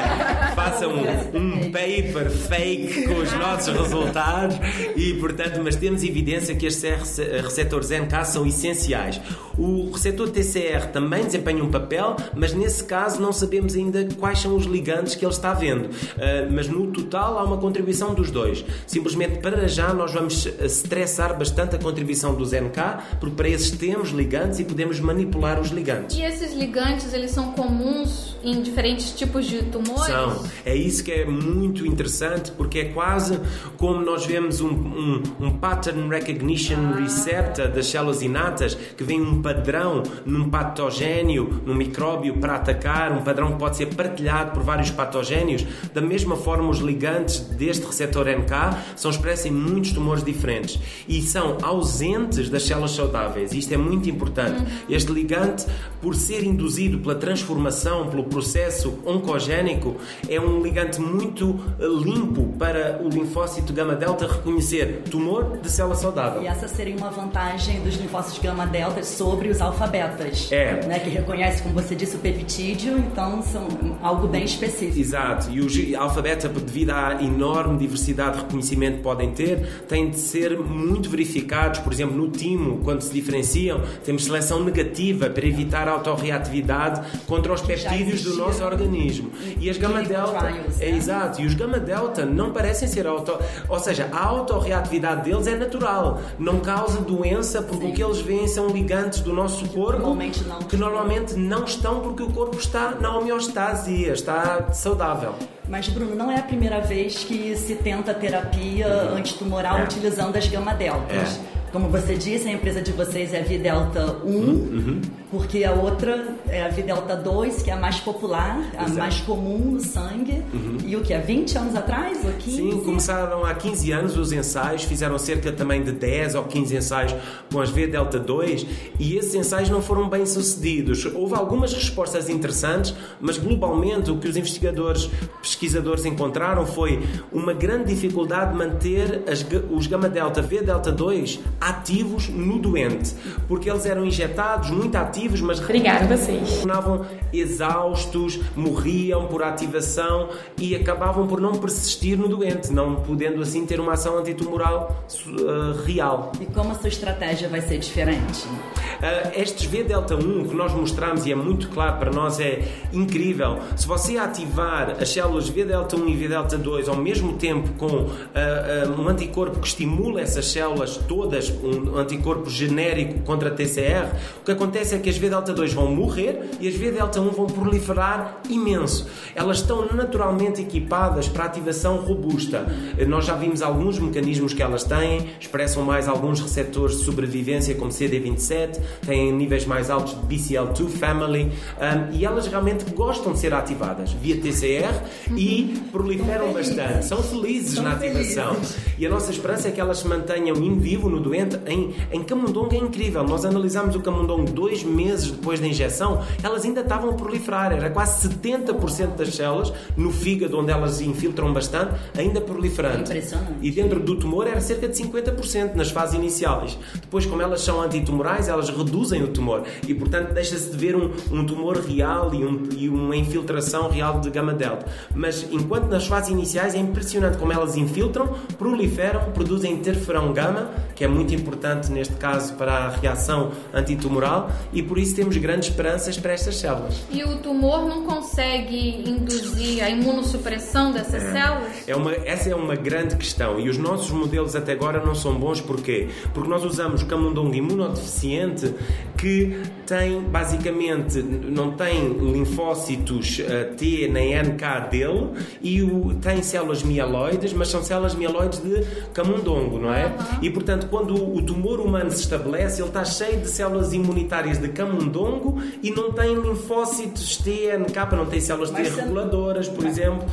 faça um, um paper fake com os nossos resultados e, portanto, mas temos evidência que estes receptores NK são essenciais. O receptor TCR também desempenha um papel, mas nesse caso não sabemos ainda quais são os ligantes que ele está vendo. Uh, mas no total há uma contribuição dos dois. Simplesmente para já nós vamos estressar bastante a contribuição dos NK, porque para esses temos ligantes e podemos manipular os ligantes. E esses ligantes, eles são comuns em diferentes tipos de tumores? São. É isso que é muito interessante porque é quase como nós vemos um, um, um pattern recognition receptor das células inatas que vem um padrão num patogénio, num micróbio para atacar, um padrão que pode ser partilhado por vários patogénios. Da mesma forma, os ligantes deste receptor NK são expressos em muitos tumores diferentes e são ausentes das células saudáveis. Isto é muito importante. Uhum. Este ligante, por ser induzido pela transformação, pelo processo oncogénico, é um ligante muito limpo para o linfócito gama-delta reconhecer tumor de célula saudável. E essa seria uma vantagem dos linfócitos gama-delta sobre os alfabetas. É. Né, que reconhece, como você disse, o peptídeo, então são algo bem específico. Exato. E os alfabeta, devido à enorme diversidade de reconhecimento que podem ter, têm de ser muito verificados. Por exemplo, no timo, quando se diferenciam, temos seleção negativa para evitar a autorreatividade contra os peptídeos do nosso organismo. E, e as gama-delta... É, né? exato. E os gama-delta não parecem ser auto... Ou seja, a autorreatividade deles é natural. Não causa doença porque Sim. o que eles veem são ligantes do nosso corpo normalmente que normalmente não estão porque o corpo está na homeostasia, está saudável. Mas, Bruno, não é a primeira vez que se tenta terapia uhum. antitumoral é. utilizando as gama-deltas. É. Como você disse, a empresa de vocês é a Videlta 1, uhum. porque a outra é a Videlta 2, que é a mais popular, a Exato. mais comum no sangue. Uhum. E o que? Há 20 anos atrás? Ou 15? Sim, começaram há 15 anos os ensaios, fizeram cerca também de 10 ou 15 ensaios com as V-Delta 2 e esses ensaios não foram bem sucedidos. Houve algumas respostas interessantes, mas globalmente o que os investigadores, pesquisadores encontraram foi uma grande dificuldade de manter as, os gama-delta V-Delta 2 ativos no doente, porque eles eram injetados muito ativos, mas Obrigada vocês. tornavam exaustos, morriam por ativação e acabavam por não persistir no doente, não podendo assim ter uma ação antitumoral uh, real. E como a sua estratégia vai ser diferente? Uh, estes V delta 1 que nós mostramos e é muito claro para nós é incrível. Se você ativar as células V delta 1 e V delta 2 ao mesmo tempo com uh, um anticorpo que estimula essas células todas um anticorpo genérico contra TCR, o que acontece é que as V delta 2 vão morrer e as V delta 1 vão proliferar imenso. Elas estão naturalmente equipadas para ativação robusta. Nós já vimos alguns mecanismos que elas têm, expressam mais alguns receptores de sobrevivência, como CD27, têm níveis mais altos de BCL2 family um, e elas realmente gostam de ser ativadas via TCR e proliferam bastante. São felizes São na ativação. Felizes. E a nossa esperança é que elas se mantenham in vivo no doente. Em, em camundongo é incrível. Nós analisamos o camundongo dois meses depois da injeção, elas ainda estavam a proliferar. Era quase 70% das células no fígado, onde elas infiltram bastante, ainda proliferando. Impressionante. E dentro do tumor era cerca de 50% nas fases iniciais. Depois, como elas são antitumorais, elas reduzem o tumor e, portanto, deixa-se de ver um, um tumor real e, um, e, uma infiltração real de gama-delta. Mas, enquanto nas fases iniciais é impressionante como elas infiltram, proliferam, produzem interferão gama, que é muito importante neste caso para a reação antitumoral, e por isso temos grandes esperanças para estas células. E o tumor não consegue induzir a imunossupressão dessas é. células? É uma, essa é uma grande questão e os nossos modelos até agora não são bons porquê? Porque nós usamos camundongo imunodeficiente que tem basicamente não tem linfócitos uh, T nem NK dele e o, tem células mieloides, mas são células mieloides de camundongo, não é? Uhum. E portanto, quando o tumor humano se estabelece, ele está cheio de células imunitárias de camundongo e não tem linfócitos T, NK, não tem células T reguladoras, por exemplo.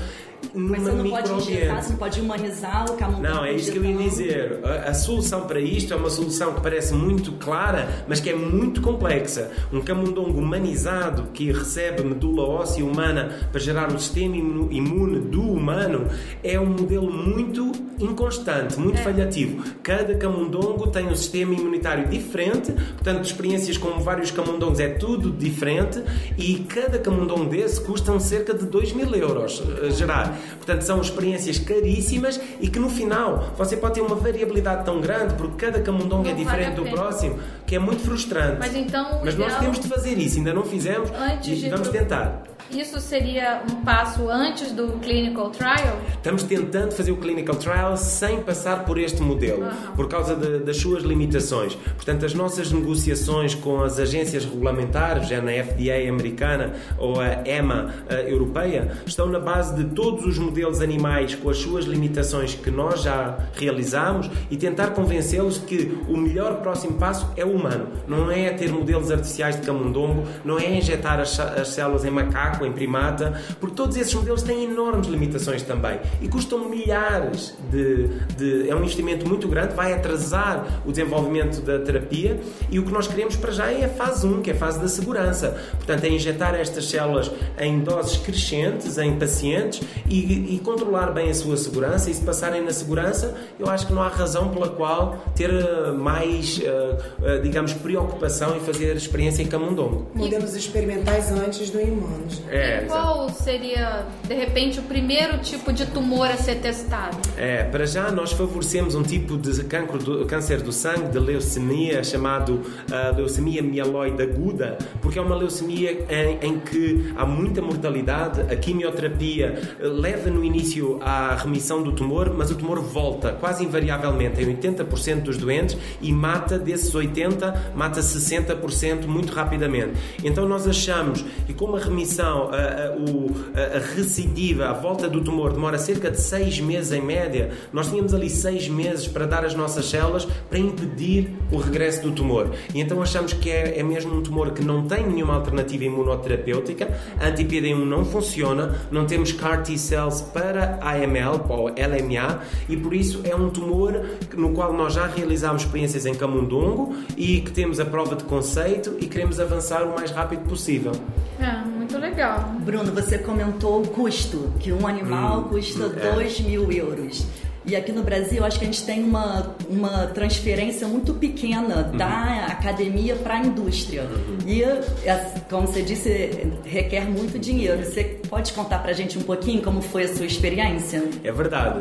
Mas você não pode injetar, você não pode humanizar o camundongo. Não, é isso que eu ia dizer. A, a, solução para isto é uma solução que parece muito clara, mas que é muito complexa. Um camundongo humanizado que recebe medula óssea humana para gerar o sistema imune do humano é um modelo muito inconstante, muito é. falhativo. Cada camundongo tem um sistema imunitário diferente, portanto, experiências com vários camundongos é tudo diferente e cada camundongo desse custa cerca de 2 mil euros a gerar. Portanto, são experiências caríssimas e que no final você pode ter uma variabilidade tão grande porque cada camundongo é diferente vale do próximo que é muito frustrante. Mas então. Mas nós temos de fazer isso, ainda não fizemos Antes e vamos tentar. Isso seria um passo antes do clinical trial? Estamos tentando fazer o clinical trial sem passar por este modelo, uhum. por causa de, das suas limitações. Portanto, as nossas negociações com as agências regulamentares, já na FDA americana ou a EMA a europeia, estão na base de todos os modelos animais com as suas limitações que nós já realizamos e tentar convencê-los que o melhor próximo passo é o humano. Não é ter modelos artificiais de camundongo, não é injetar as, as células em macaco macaco, em primata, porque todos esses modelos têm enormes limitações também e custam milhares de, de, É um investimento muito grande, vai atrasar o desenvolvimento da terapia e o que nós queremos para já é a fase 1, que é a fase da segurança. Portanto, é injetar estas células em doses crescentes, em pacientes e, e controlar bem a sua segurança. E se passarem na segurança, eu acho que não há razão pela qual ter eh, mais, uh, uh, digamos, preocupação em fazer experiência em camundongo. Modelos experimentais antes do humanos. É, qual seria, de repente, o primeiro tipo de tumor a ser testado? É, para já nós favorecemos um tipo de cancro do, câncer do sangue, de leucemia, chamado uh, leucemia mieloide aguda, porque é uma leucemia em, em, que há muita mortalidade, a quimioterapia leva no início à remissão do tumor, mas o tumor volta quase invariavelmente em 80% dos doentes e mata desses 80, mata 60% muito rapidamente. Então nós achamos que como a remissão a, a, a, recidiva, a volta do tumor, demora cerca de seis meses em média, nós tínhamos ali seis meses para dar as nossas células para impedir o regresso do tumor. E então achamos que é, é mesmo um tumor que não tem nenhuma alternativa imunoterapêutica, a anti-PD1 não funciona, não temos CAR T-cells para AML ou LMA e por isso é um tumor no qual nós já realizámos experiências em camundongo e que temos a prova de conceito e queremos avançar o mais rápido possível. É, muito legal. Bruno, você comentou o custo, que um animal hum, custa 2 é. mil euros. E aqui no Brasil, acho que a gente tem uma, uma transferência muito pequena uhum. da academia para a indústria. Uhum. E, é, como você disse, requer muito dinheiro. Você pode contar para a gente um pouquinho como foi a sua experiência? É verdade.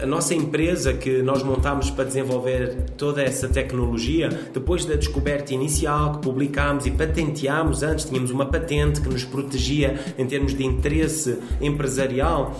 A, a nossa empresa que nós montamos para desenvolver toda essa tecnologia, depois da descoberta inicial que publicámos e patenteámos, antes tínhamos uma patente que nos protegia em termos de interesse empresarial,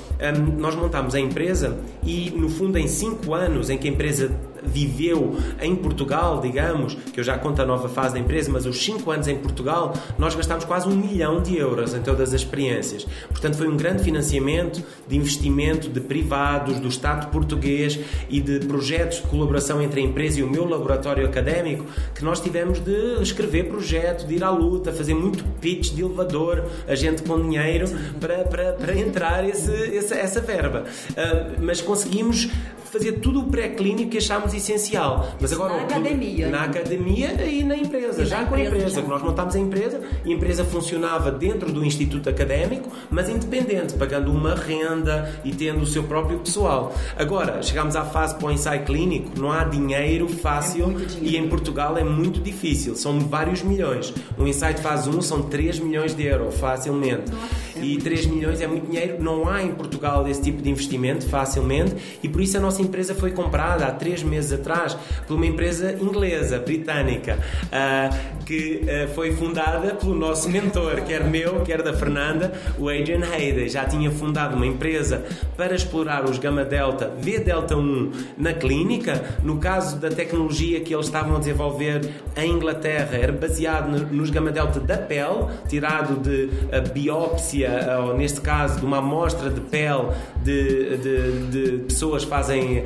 nós montámos a empresa e no fundo, em cinco anos em que a empresa viveu em Portugal, digamos, que eu já conto a nova fase da empresa, mas os 5 anos em Portugal, nós gastámos quase um milhão de euros em todas as experiências. Portanto, foi um grande financiamento de investimento de privados, do Estado português e de projetos de colaboração entre a empresa e o meu laboratório académico, que nós tivemos de escrever projeto, de ir à luta, fazer muito pitch de elevador, a gente com dinheiro para, para, para entrar esse, essa, essa verba. Uh, mas conseguimos fazer tudo o pré-clínico que achámos essencial. Mas agora, na academia. Na academia e na empresa, E já na com a empresa, já. que nós montámos a empresa e a empresa funcionava dentro do instituto académico, mas independente, pagando uma renda e tendo o seu próprio pessoal. Agora, chegamos à fase para o ensaio clínico, não há dinheiro fácil É dinheiro. e em Portugal é muito difícil, são vários milhões. Um ensaio de fase 1 são 3 milhões de euros, facilmente. E 3 milhões é muito dinheiro, não há em Portugal esse tipo de investimento facilmente e por isso a nossa empresa foi comprada há 3 meses atrás por uma empresa inglesa, britânica, ah, que ah, foi fundada pelo nosso mentor, quer meu, quer da Fernanda, o Adrian Hayden. Já tinha fundado uma empresa para explorar os Gama Delta, V Delta 1 na clínica. No caso da tecnologia que eles estavam a desenvolver em Inglaterra, era baseado no- nos Gama Delta da pele, tirado de ah, biópsia, ah, ou neste caso de uma amostra de pele de, de- de pessoas que fazem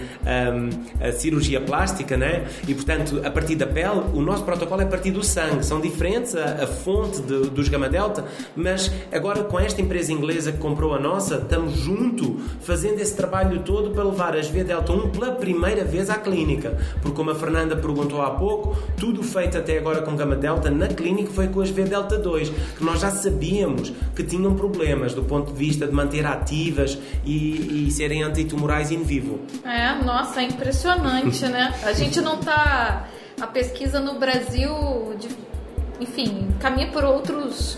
a cirurgia plástica, né? E portanto, a partir da pele, o nosso protocolo é a partir do sangue. São diferentes a, a fonte de- dos Gama Delta, mas agora com esta empresa inglesa que comprou a nossa, estamos junto fazendo esse trabalho todo para levar as V Delta 1 pela primeira vez à clínica. Porque como a Fernanda perguntou há pouco, tudo feito até agora com Gama Delta na clínica foi com as V Delta 2, que nós já sabíamos que tinham problemas do ponto de vista de manter ativas e, e serem antitumorais in vivo. É, nossa, é impressionante, né? A gente não tá. A pesquisa no Brasil, de- enfim, caminha por outros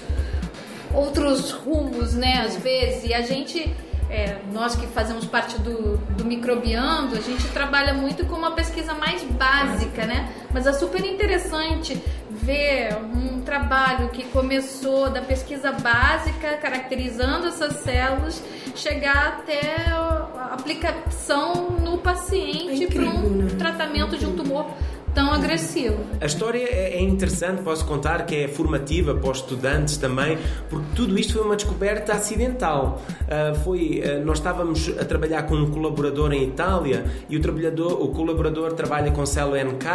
outros rumos, né? Às vezes, e a gente, é, nós que fazemos parte do, do microbiando, a gente trabalha muito com uma pesquisa mais básica, né? Mas é super interessante ver um trabalho que começou da pesquisa básica, caracterizando essas células, chegar até a aplicação no paciente É para um né? tratamento de um tumor tão agressivo. A história é é interessante, posso contar que é formativa para os estudantes também, porque tudo isto foi uma descoberta acidental. Ah, foi, ah, nós estávamos a trabalhar com um colaborador em Itália e o, trabalhador, o colaborador trabalha com célula NK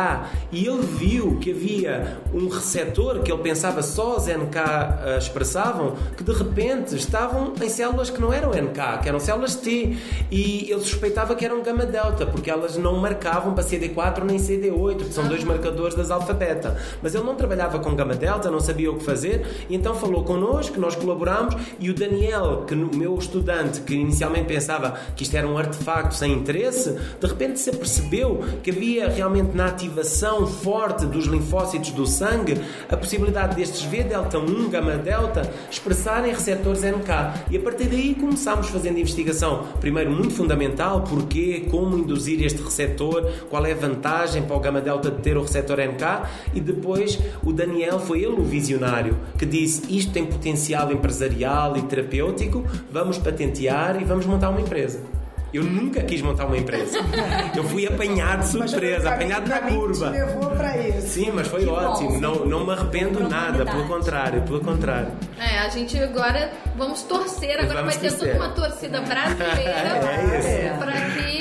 e ele viu que havia um receptor que ele pensava só os NK ah, expressavam, que de repente estavam em células que não eram NK, que eram células T e ele suspeitava que eram gama delta, porque elas não marcavam para CD4 nem CD8, que são dois marcadores das alfa-beta. Mas ele não trabalhava com gama delta, não sabia o que fazer, e então falou connosco, nós colaboramos, e o Daniel, que o meu estudante, que inicialmente pensava que isto era um artefacto sem interesse, de repente se apercebeu que havia realmente na ativação forte dos linfócitos do sangue a possibilidade destes V delta 1, gama delta, expressarem receptores NK. E a partir daí começámos fazendo investigação, primeiro muito fundamental, porquê, como induzir este receptor, qual é a vantagem para o gama delta de ter o receptor NK, e depois o Daniel foi ele o visionário que disse isto tem potencial empresarial e terapêutico, vamos patentear e vamos montar uma empresa. Eu nunca quis montar uma empresa. Eu fui apanhado de surpresa, apanhado na curva. Te levou para isso. Sim, mas foi Que ótimo. Não, não me arrependo nada, pelo contrário, pelo contrário. É, a gente agora vamos torcer, agora Vamos vai ter torcer. toda uma torcida brasileira É isso. para que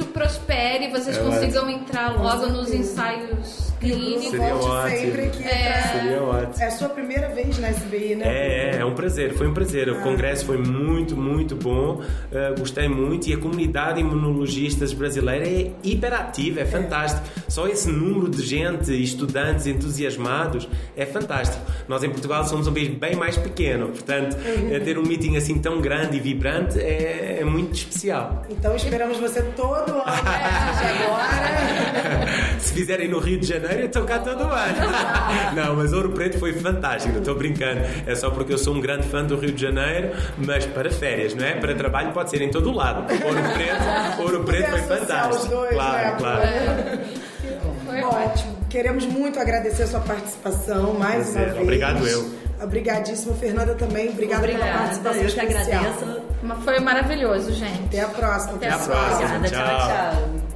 isso prospere e vocês É consigam entrar logo nos ensaios clínicos. Seria Volte ótimo. sempre aqui. É. Seria ótimo. É a sua primeira vez na SBI, né? É, é, é um prazer, foi um prazer. O congresso foi muito, muito bom, uh, gostei muito e a comunidade imunologistas brasileira é hiperativa, é fantástico. Só esse número de gente, estudantes entusiasmados, é fantástico. Nós em Portugal somos um país bem mais pequeno, portanto, eh, ter um meeting assim tão grande e vibrante é, é muito especial. Então esperamos você todo ano. É. agora. Se fizerem no Rio de Janeiro, eu estou cá todo ano. Não, mas Ouro Preto foi fantástico, não estou brincando. É só porque eu sou um grande fã do Rio de Janeiro, mas para férias, não é? Para trabalho pode ser em todo o lado. Ouro Preto, Ouro Preto foi fantástico. os dois, claro, né? claro. Foi Ótimo. Queremos muito agradecer a sua participação mais uma vez. Obrigado eu. Obrigadíssimo, Fernanda também. Obrigada, pela Obrigada, participação eu que especial. agradeço. Foi maravilhoso, gente. Até a próxima. Até a pessoal. próxima. Obrigada, tchau, Tchau. tchau.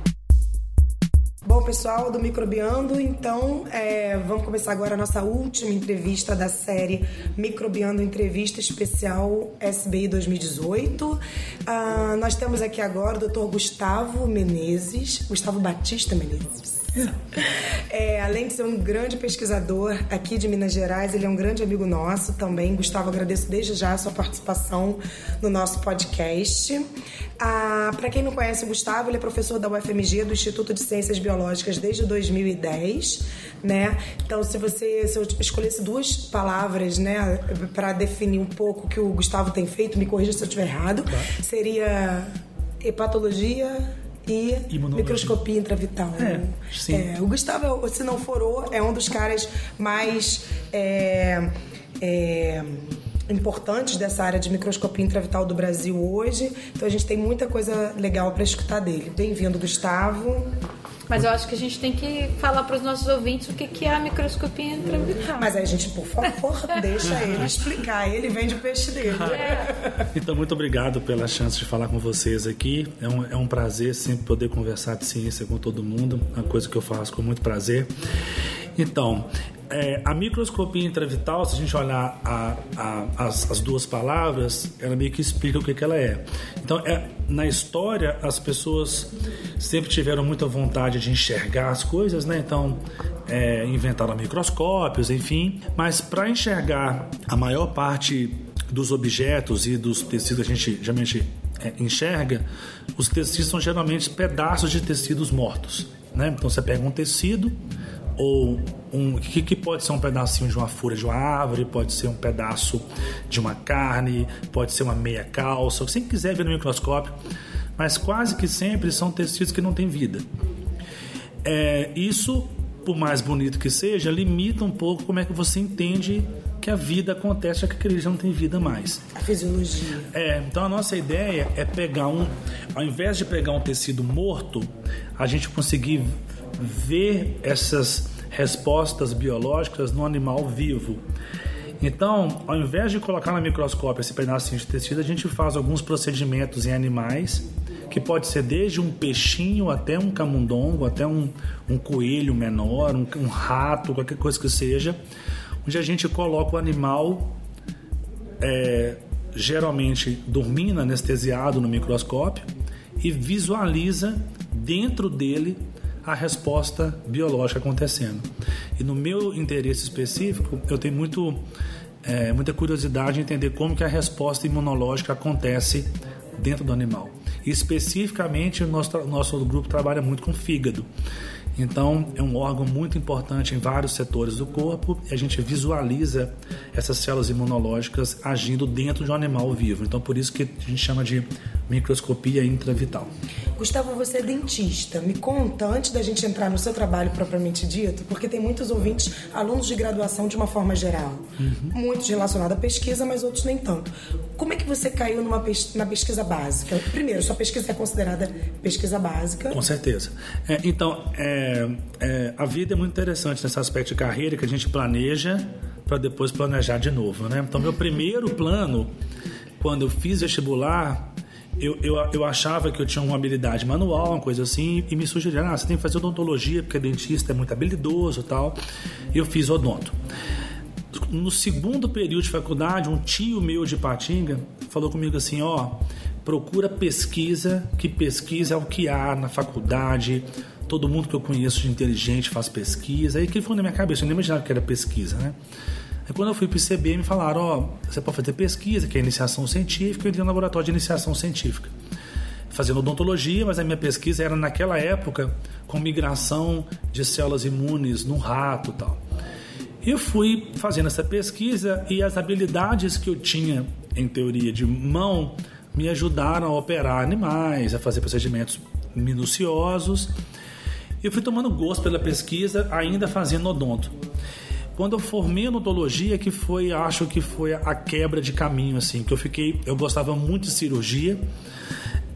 Bom, pessoal do Microbiando, então é, vamos começar agora a nossa última entrevista da série Microbiando Entrevista Especial SBI 2018. Ah, nós temos aqui agora o Dr. Gustavo Menezes, Gustavo Batista Menezes. É, além de ser um grande pesquisador aqui de Minas Gerais, ele é um grande amigo nosso também. Gustavo, agradeço desde já a sua participação no nosso podcast. Ah, Para quem não conhece o Gustavo, ele é professor da UFMG, do Instituto de Ciências Biológicas, desde 2010. Né? Então, se você se eu escolhesse duas palavras né, para definir um pouco o que o Gustavo tem feito, me corrija se eu estiver errado, seria hepatologia e microscopia intravital. É, sim. É, o Gustavo, se não for o, é um dos caras mais é, é, importantes dessa área de microscopia intravital do Brasil hoje. Então a gente tem muita coisa legal para escutar dele. Bem-vindo, Gustavo. Mas eu acho que a gente tem que falar para os nossos ouvintes o que que é a microscopia intravital. Mas aí a gente, por favor, deixa ele explicar. Ele vende o peixe dele. Então, muito obrigado pela chance de falar com vocês aqui. É um, é um prazer sempre poder conversar de ciência com todo mundo, uma coisa que eu faço com muito prazer. Então, é, a microscopia intravital, se a gente olhar a- a- as, as duas palavras, ela meio que explica o que, que ela é. Então, é, na história, as pessoas sempre tiveram muita vontade de enxergar as coisas, né? Então, é, inventaram microscópios, enfim. Mas para enxergar a maior parte dos objetos e dos tecidos que a gente geralmente é, enxerga, os tecidos são geralmente pedaços de tecidos mortos. Né? Então você pega um tecido ou um que, que pode ser um pedacinho de uma folha de uma árvore, pode ser um pedaço de uma carne, pode ser uma meia calça, o que você quiser ver no microscópio, mas quase que sempre são tecidos que não têm vida. É, isso, por mais bonito que seja, limita um pouco como é que você entende que a vida acontece, já que aquele já não tem vida mais. A fisiologia. É, então a nossa ideia é pegar um, ao invés de pegar um tecido morto, a gente conseguir ver essas respostas biológicas no animal vivo. Então, ao invés de colocar no microscópio esse pedacinho de tecido, a gente faz alguns procedimentos em animais, que pode ser desde um peixinho até um camundongo, até um, um coelho menor, um, um rato, qualquer coisa que seja, onde a gente coloca o animal é, geralmente dormindo anestesiado no microscópio e visualiza dentro dele a resposta biológica acontecendo. E no meu interesse específico, eu tenho muito, é, muita curiosidade em entender como que a resposta imunológica acontece dentro do animal. E especificamente, o nosso, nosso grupo trabalha muito com fígado. Então, é um órgão muito importante em vários setores do corpo e a gente visualiza essas células imunológicas agindo dentro de um animal vivo. Então, por isso que a gente chama de microscopia intravital. Gustavo, você é dentista. Me conta, antes da gente entrar no seu trabalho propriamente dito, porque tem muitos ouvintes, alunos de graduação de uma forma geral. Muitos relacionados à pesquisa, mas outros nem tanto. Como é que você caiu numa pes- na pesquisa básica? Primeiro, sua pesquisa é considerada pesquisa básica. Com certeza. É, então, é, é, a vida é muito interessante nesse aspecto de carreira que a gente planeja para depois planejar de novo. Né? Então, meu primeiro plano, quando eu fiz vestibular, eu, eu, eu achava que eu tinha uma habilidade manual, uma coisa assim, e me sugeriram, ah, você tem que fazer odontologia, porque dentista é muito habilidoso e tal. E eu fiz odonto. No segundo período de faculdade, um tio meu de Patinga falou comigo assim, ó, procura pesquisa, que pesquisa é o que há na faculdade, todo mundo que eu conheço de inteligente faz pesquisa, aí que foi na minha cabeça, eu nem imaginava que era pesquisa, né? Aí quando eu fui para o ICB, me falaram, ó, você pode fazer pesquisa, que é iniciação científica, eu entrei no laboratório de iniciação científica fazendo odontologia, mas a minha pesquisa era naquela época com migração de células imunes no rato e tal. Eu fui fazendo essa pesquisa e as habilidades que eu tinha, em teoria, de mão, me ajudaram a operar animais, a fazer procedimentos minuciosos. Eu fui tomando gosto pela pesquisa, ainda fazendo odonto. Quando eu formei em odontologia, que foi, acho que foi a quebra de caminho, assim, que eu fiquei, eu gostava muito de cirurgia,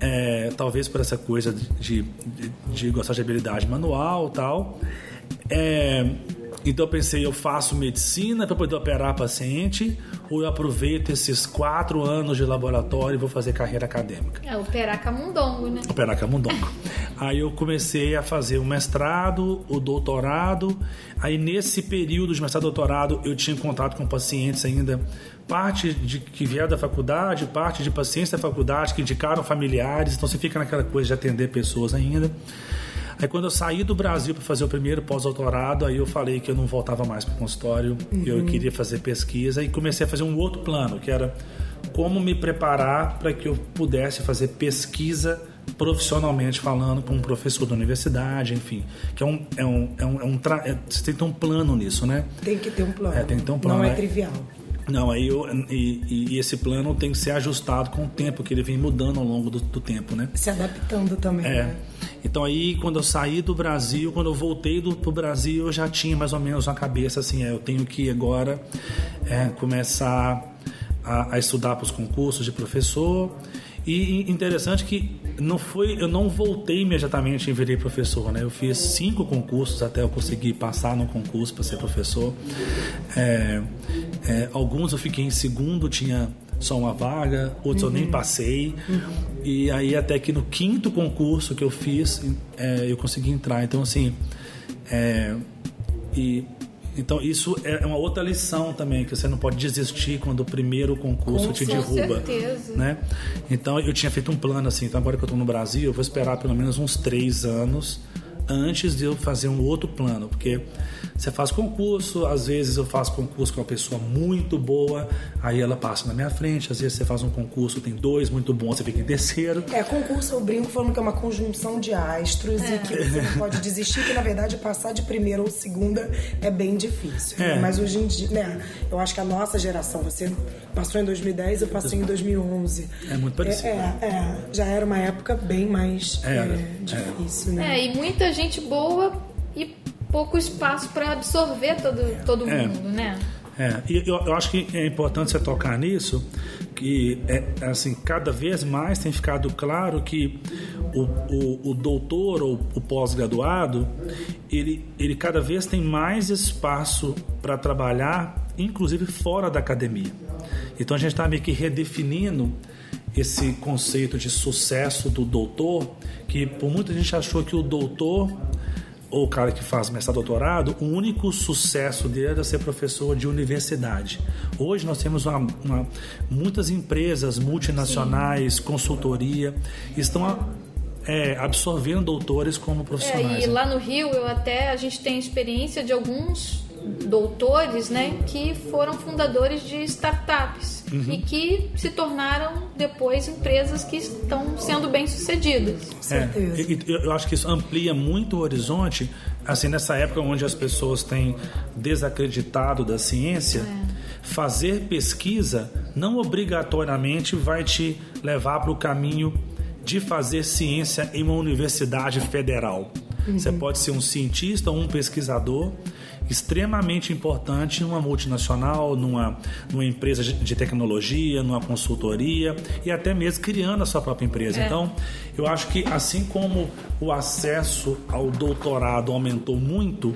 é, talvez por essa coisa de, de, de gostar de habilidade manual tal. É, então eu pensei, eu faço medicina para poder operar paciente ou eu aproveito esses quatro anos de laboratório e vou fazer carreira acadêmica? É, operar camundongo, né? Operar camundongo. Aí eu comecei a fazer o mestrado, o doutorado. Aí nesse período de mestrado e doutorado eu tinha contato com pacientes ainda, parte de que vieram da faculdade, parte de pacientes da faculdade que indicaram familiares. Então você fica naquela coisa de atender pessoas ainda. Aí quando eu saí do Brasil para fazer o primeiro pós-doutorado, aí eu falei que eu não voltava mais para o consultório, uhum. eu queria fazer pesquisa e comecei a fazer um outro plano, que era como me preparar para que eu pudesse fazer pesquisa profissionalmente falando com um professor da universidade, enfim, que é um é um é um, é um tra... é, você tem que ter um plano nisso, né? Tem que ter um plano. É, tem que ter um plano. Não é, é trivial. Não, aí eu, e, e, esse plano tem que ser ajustado com o tempo, que ele vem mudando ao longo do, do tempo, né? Se adaptando também. É. Né? Então aí, quando eu saí do Brasil, quando eu voltei do pro Brasil, eu já tinha mais ou menos uma cabeça assim, é, eu tenho que agora é, começar a, a estudar para os concursos de professor e interessante que não foi, eu não voltei imediatamente e virei professor, né? Eu fiz cinco concursos até eu conseguir passar no concurso para ser professor. É, é, alguns eu fiquei em segundo, tinha só uma vaga, outros uhum. eu nem uhum. passei. Uhum. E aí até que no quinto concurso que eu fiz, é, eu consegui entrar. Então assim, é, e então isso é uma outra lição também que você não pode desistir quando o primeiro concurso Com te derruba, certeza. né? Então eu tinha feito um plano assim, então agora que eu estou no Brasil, eu vou esperar pelo menos uns três anos antes de eu fazer um outro plano, porque você faz concurso, às vezes eu faço concurso com uma pessoa muito boa, aí ela passa na minha frente, às vezes você faz um concurso, tem dois muito bons, você fica em terceiro. É, concurso eu brinco falando que é uma conjunção de astros é. e que você não pode desistir, que na verdade passar de primeira ou segunda é bem difícil. É. Mas hoje em dia, né, eu acho que a nossa geração, você passou em 2010, eu passei em 2011. É muito parecido. É, é, é já era uma época bem mais é, difícil, né? É, e muita gente boa e pouco espaço para absorver todo, todo é, mundo, né? É, e eu, eu, acho que é importante você tocar nisso, que é, assim, cada vez mais tem ficado claro que o, o, o doutor ou o pós-graduado, ele, ele cada vez tem mais espaço para trabalhar, inclusive fora da academia. Então a gente está meio que redefinindo esse conceito de sucesso do doutor, que por muita gente achou que o doutor ou o cara que faz mestrado doutorado, o único sucesso dele era ser professor de universidade. Hoje nós temos uma, uma, muitas empresas multinacionais, Sim. consultoria, estão é, absorvendo doutores como profissionais. É, e lá no Rio, eu até a gente tem experiência de alguns doutores, né, que foram fundadores de startups uhum. e que se tornaram depois empresas que estão sendo bem sucedidas. É, eu acho que isso amplia muito o horizonte, assim nessa época onde as pessoas têm desacreditado da ciência. É. Fazer pesquisa não obrigatoriamente vai te levar para o caminho de fazer ciência em uma universidade federal. Uhum. Você pode ser um cientista ou um pesquisador extremamente importante numa multinacional, numa, numa empresa de tecnologia, numa consultoria e até mesmo criando a sua própria empresa. É. Então, eu acho que assim como o acesso ao doutorado aumentou muito,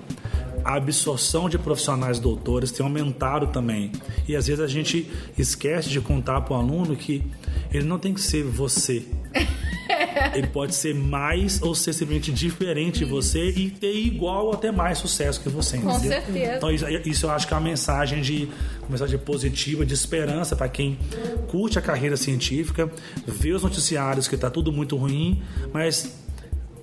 a absorção de profissionais doutores tem aumentado também. E às vezes a gente esquece de contar para o aluno que ele não tem que ser você. ele pode ser mais ou ser simplesmente diferente de você e ter igual ou até mais sucesso que você. Com entendeu? certeza. Então, isso, isso, eu acho que é uma mensagem de uma mensagem positiva, de esperança para quem curte a carreira científica, vê os noticiários que está tudo muito ruim, mas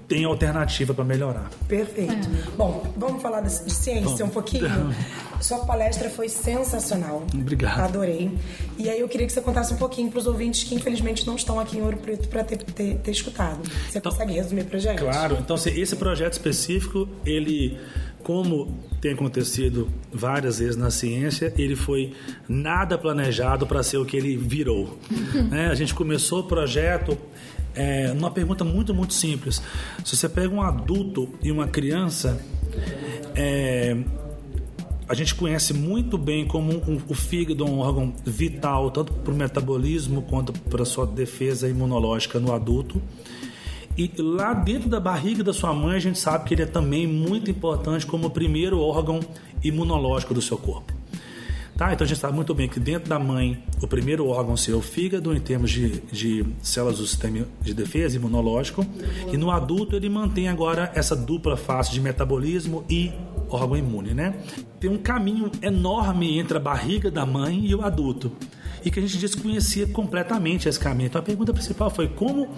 tem alternativa para melhorar. Perfeito. É. Bom, vamos falar de, ciência Bom. um pouquinho? Sua palestra foi sensacional. Obrigado. Adorei. E aí eu queria que você contasse um pouquinho para os ouvintes que infelizmente não estão aqui em Ouro Preto para ter, ter, ter, escutado. Você então, consegue resumir para gente? Claro. Então, esse projeto específico, ele como tem acontecido várias vezes na ciência, ele foi nada planejado para ser o que ele virou. né? A gente começou o projeto é, uma pergunta muito, muito simples. Se você pega um adulto e uma criança, é, a gente conhece muito bem como um, o fígado é um órgão vital, tanto para o metabolismo quanto para a sua defesa imunológica no adulto. E lá dentro da barriga da sua mãe, a gente sabe que ele é também muito importante como o primeiro órgão imunológico do seu corpo. Tá? Então a gente sabe muito bem que dentro da mãe, o primeiro órgão é o fígado, em termos de, de células do sistema de defesa imunológico, e no adulto ele mantém agora essa dupla face de metabolismo e órgão imune, né? Tem um caminho enorme entre a barriga da mãe e o adulto, e que a gente desconhecia completamente esse caminho. Então a pergunta principal foi como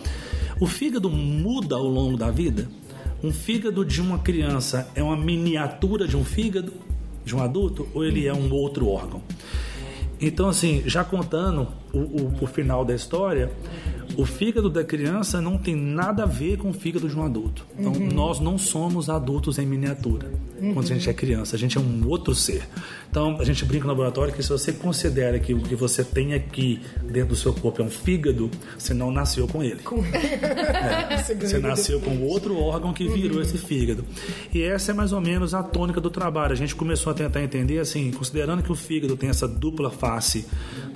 o fígado muda ao longo da vida? Um fígado de uma criança é uma miniatura de um fígado? De um adulto ou ele é um outro órgão. Então, assim, já contando o, o, final da história, o fígado da criança não tem nada a ver com o fígado de um adulto. Então, uhum. nós não somos adultos em miniatura uhum. quando a gente é criança, a gente é um outro ser. Então, a gente brinca no laboratório que se você considera que o que você tem aqui dentro do seu corpo é um fígado, você não nasceu com ele. Com... É, você nasceu com outro órgão que virou uhum. esse fígado. E essa é mais ou menos a tônica do trabalho. A gente começou a tentar entender assim, considerando que o fígado tem essa dupla face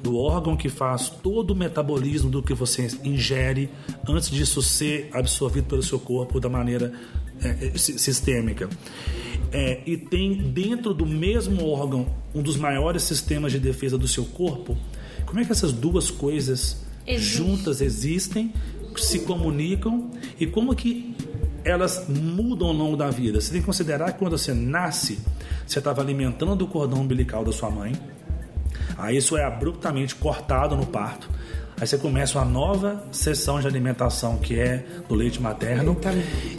do órgão que faz todo o metabolismo do que você ingere antes disso ser absorvido pelo seu corpo da maneira é, é sistêmica é, e tem dentro do mesmo órgão um dos maiores sistemas de defesa do seu corpo, como é que essas duas coisas Existe. juntas existem, se comunicam e como que elas mudam ao longo da vida? Você tem que considerar que quando você nasce, você estava alimentando o cordão umbilical da sua mãe, aí isso é abruptamente cortado no parto. Aí você começa uma nova sessão de alimentação que é do leite materno.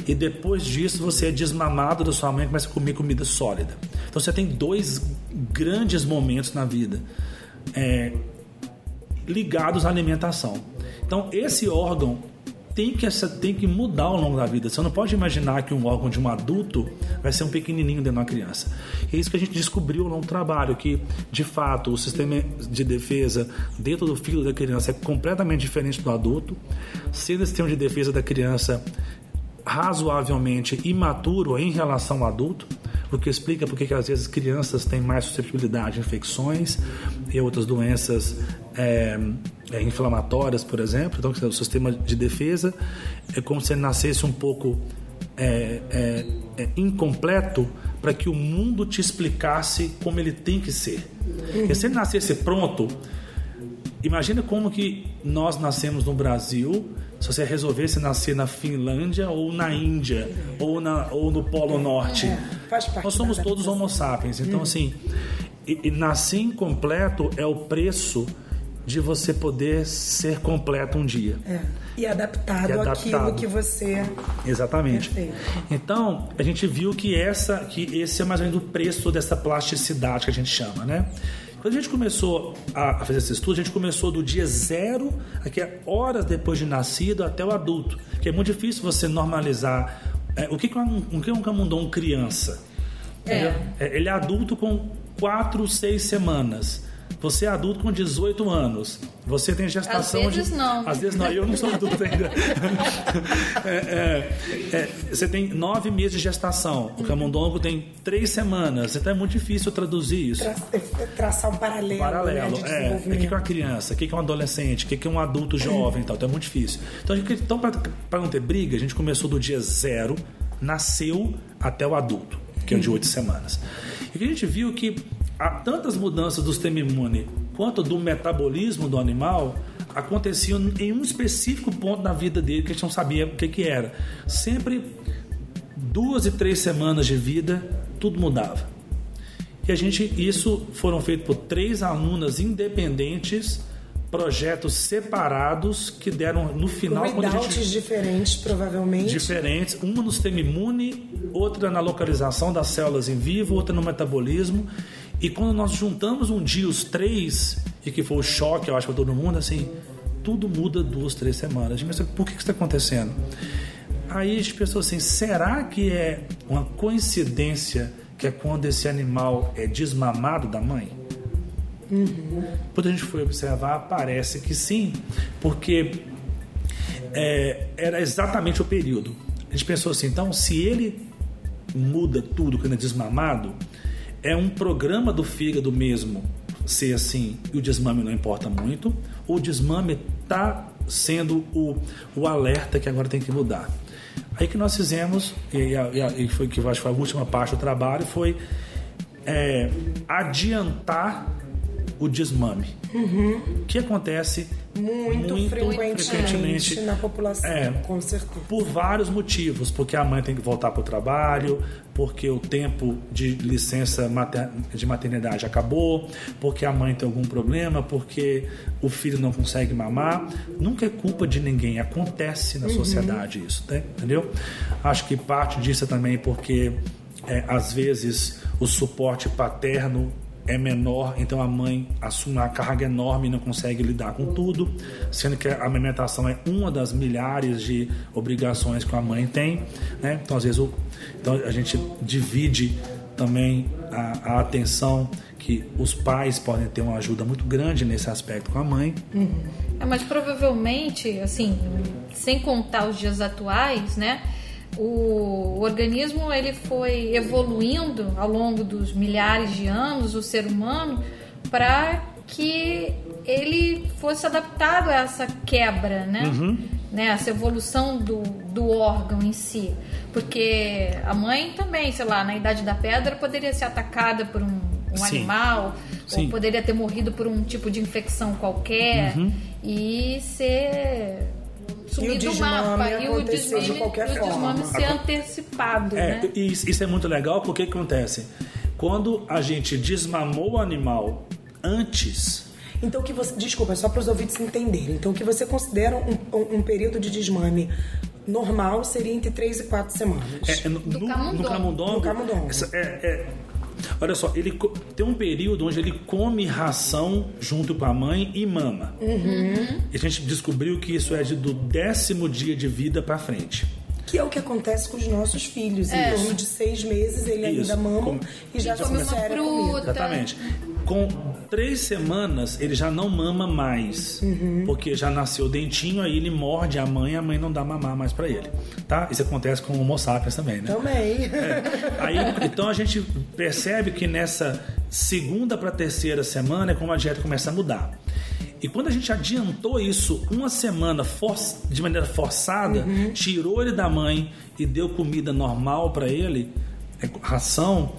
E depois disso você é desmamado da sua mãe e começa a comer comida sólida. Então você tem dois grandes momentos na vida é, ligados à alimentação. Então esse órgão tem que, essa, tem que mudar ao longo da vida. Você não pode imaginar que um órgão de um adulto vai ser um pequenininho dentro de uma criança. E é isso que a gente descobriu ao longo do trabalho, que de fato o sistema de defesa dentro do fígado da criança é completamente diferente do adulto, sendo o sistema de defesa da criança razoavelmente imaturo em relação ao adulto, o que explica porque que às vezes crianças têm mais suscetibilidade a infecções e outras doenças é, é, inflamatórias, por exemplo. Então, o sistema de defesa é como se ele nascesse um pouco é incompleto para que o mundo te explicasse como ele tem que ser. Porque se ele nascesse pronto, imagina como que nós nascemos no Brasil se você resolvesse nascer na Finlândia ou na Índia ou, na, ou no Polo Norte. É, nós somos todos homo sapiens. Então, hum. assim, e, e nascer incompleto é o preço de você poder ser completo um dia. É. E adaptado, e adaptado. àquilo que você. Exatamente. Perfeito. Então, a gente viu que essa, que esse é mais ou menos o preço dessa plasticidade que a gente chama, né? Quando a gente começou a fazer esse estudo, a gente começou do dia zero, aqui é horas depois de nascido, até o adulto. Que é muito difícil você normalizar. É, o que, que é um, o que é um camundongo criança? É. é. Ele é adulto com 4, 6 semanas. Você é adulto com 18 anos. Você tem gestação Às vezes de. não. Às vezes não, eu não sou adulto ainda. é, é, é, você tem nove meses de gestação. O camundongo tem três semanas. Então é muito difícil traduzir isso. Tra é, traçar um paralelo. Paralelo. Né, é. O que é um criança? O que é um adolescente? O que é um adulto jovem? Então, então é muito difícil. Então, então para não ter briga, a gente começou do dia zero, nasceu até o adulto, que é o de oito semanas. E a gente viu que há tantas mudanças do sistema imune quanto do metabolismo do animal aconteciam em um específico ponto da vida dele que a gente não sabia o que, que era. Sempre duas e três semanas de vida, tudo mudava. E a gente, isso foram feitos por três alunas independentes, projetos separados que deram no final. Com gente, diferentes, provavelmente. Diferentes, uma no sistema imune, outra na localização das células em vivo, outra no metabolismo. E quando nós juntamos um dia os três, e que foi o choque, eu acho, para todo mundo, assim, tudo muda duas, três semanas. Mas por que isso está acontecendo? Aí a gente pensou assim: será que é uma coincidência que é quando esse animal é desmamado da mãe? Uhum. Quando a gente foi observar, parece que sim, porque é, era exatamente o período. A gente pensou assim: então, se ele muda tudo quando é desmamado, é um programa do fígado mesmo ser assim e o desmame não importa muito, o desmame está sendo o, o alerta que agora tem que mudar. Aí que nós fizemos, e, e foi que acho que foi a última parte do trabalho, foi é, adiantar o desmame, Uhum. que acontece Muito, muito frequentemente, frequentemente. na população, É. com certeza. por vários motivos, porque a mãe tem que voltar para o trabalho, porque o tempo de licença mater- de maternidade acabou, porque a mãe tem algum problema, porque o filho não consegue mamar. Nunca é culpa de ninguém, acontece na Uhum. sociedade isso, né? entendeu? Acho que parte disso é também porque é, às vezes o suporte paterno é menor, então a mãe assume uma carga enorme e não consegue lidar com tudo, sendo que a amamentação é uma das milhares de obrigações que a mãe tem, né? Então às vezes o, então a gente divide também a, a atenção que os pais podem ter uma ajuda muito grande nesse aspecto com a mãe. É, mas provavelmente, assim, sem contar os dias atuais, né? O organismo ele foi evoluindo ao longo dos milhares de anos, o ser humano, para que ele fosse adaptado a essa quebra, né? Uhum. né? Essa evolução do, do órgão em si. Porque a mãe também, sei lá, na Idade da Pedra poderia ser atacada por um, um Sim. animal, Sim. ou poderia ter morrido por um tipo de infecção qualquer Uhum. e ser sumir do desmame mapa e o acontecer de desmame, qualquer e o desmame forma. ser antecipado, É, né? e isso isso é muito legal porque o que acontece? Quando a gente desmamou o animal antes, Então, o que você. Desculpa, só para os ouvintes entenderem. Então, o que você considera um, um- um período de desmame normal seria entre 3 e 4 semanas. É, é no, no, camundongo. no camundongo. No camundongo. é- é- olha só, ele tem um período onde ele come ração junto com a mãe e mama. Uhum. E a gente descobriu que isso é do décimo dia de vida para frente. Que é o que acontece com os nossos filhos. É. Em torno de seis meses, ele Isso. ainda mama Com- e já come uma fruta. Exatamente. Com três semanas, ele já não mama mais. Uhum. Porque já nasceu dentinho, aí ele morde a mãe e a mãe não dá mamar mais para ele. Tá? Isso acontece com o Homo sapiens também, né? Também. Aí, então a gente percebe que nessa segunda para terceira semana é como a dieta começa a mudar. E quando a gente adiantou isso uma semana de maneira forçada, Uhum. tirou ele da mãe e deu comida normal para ele, é, ração,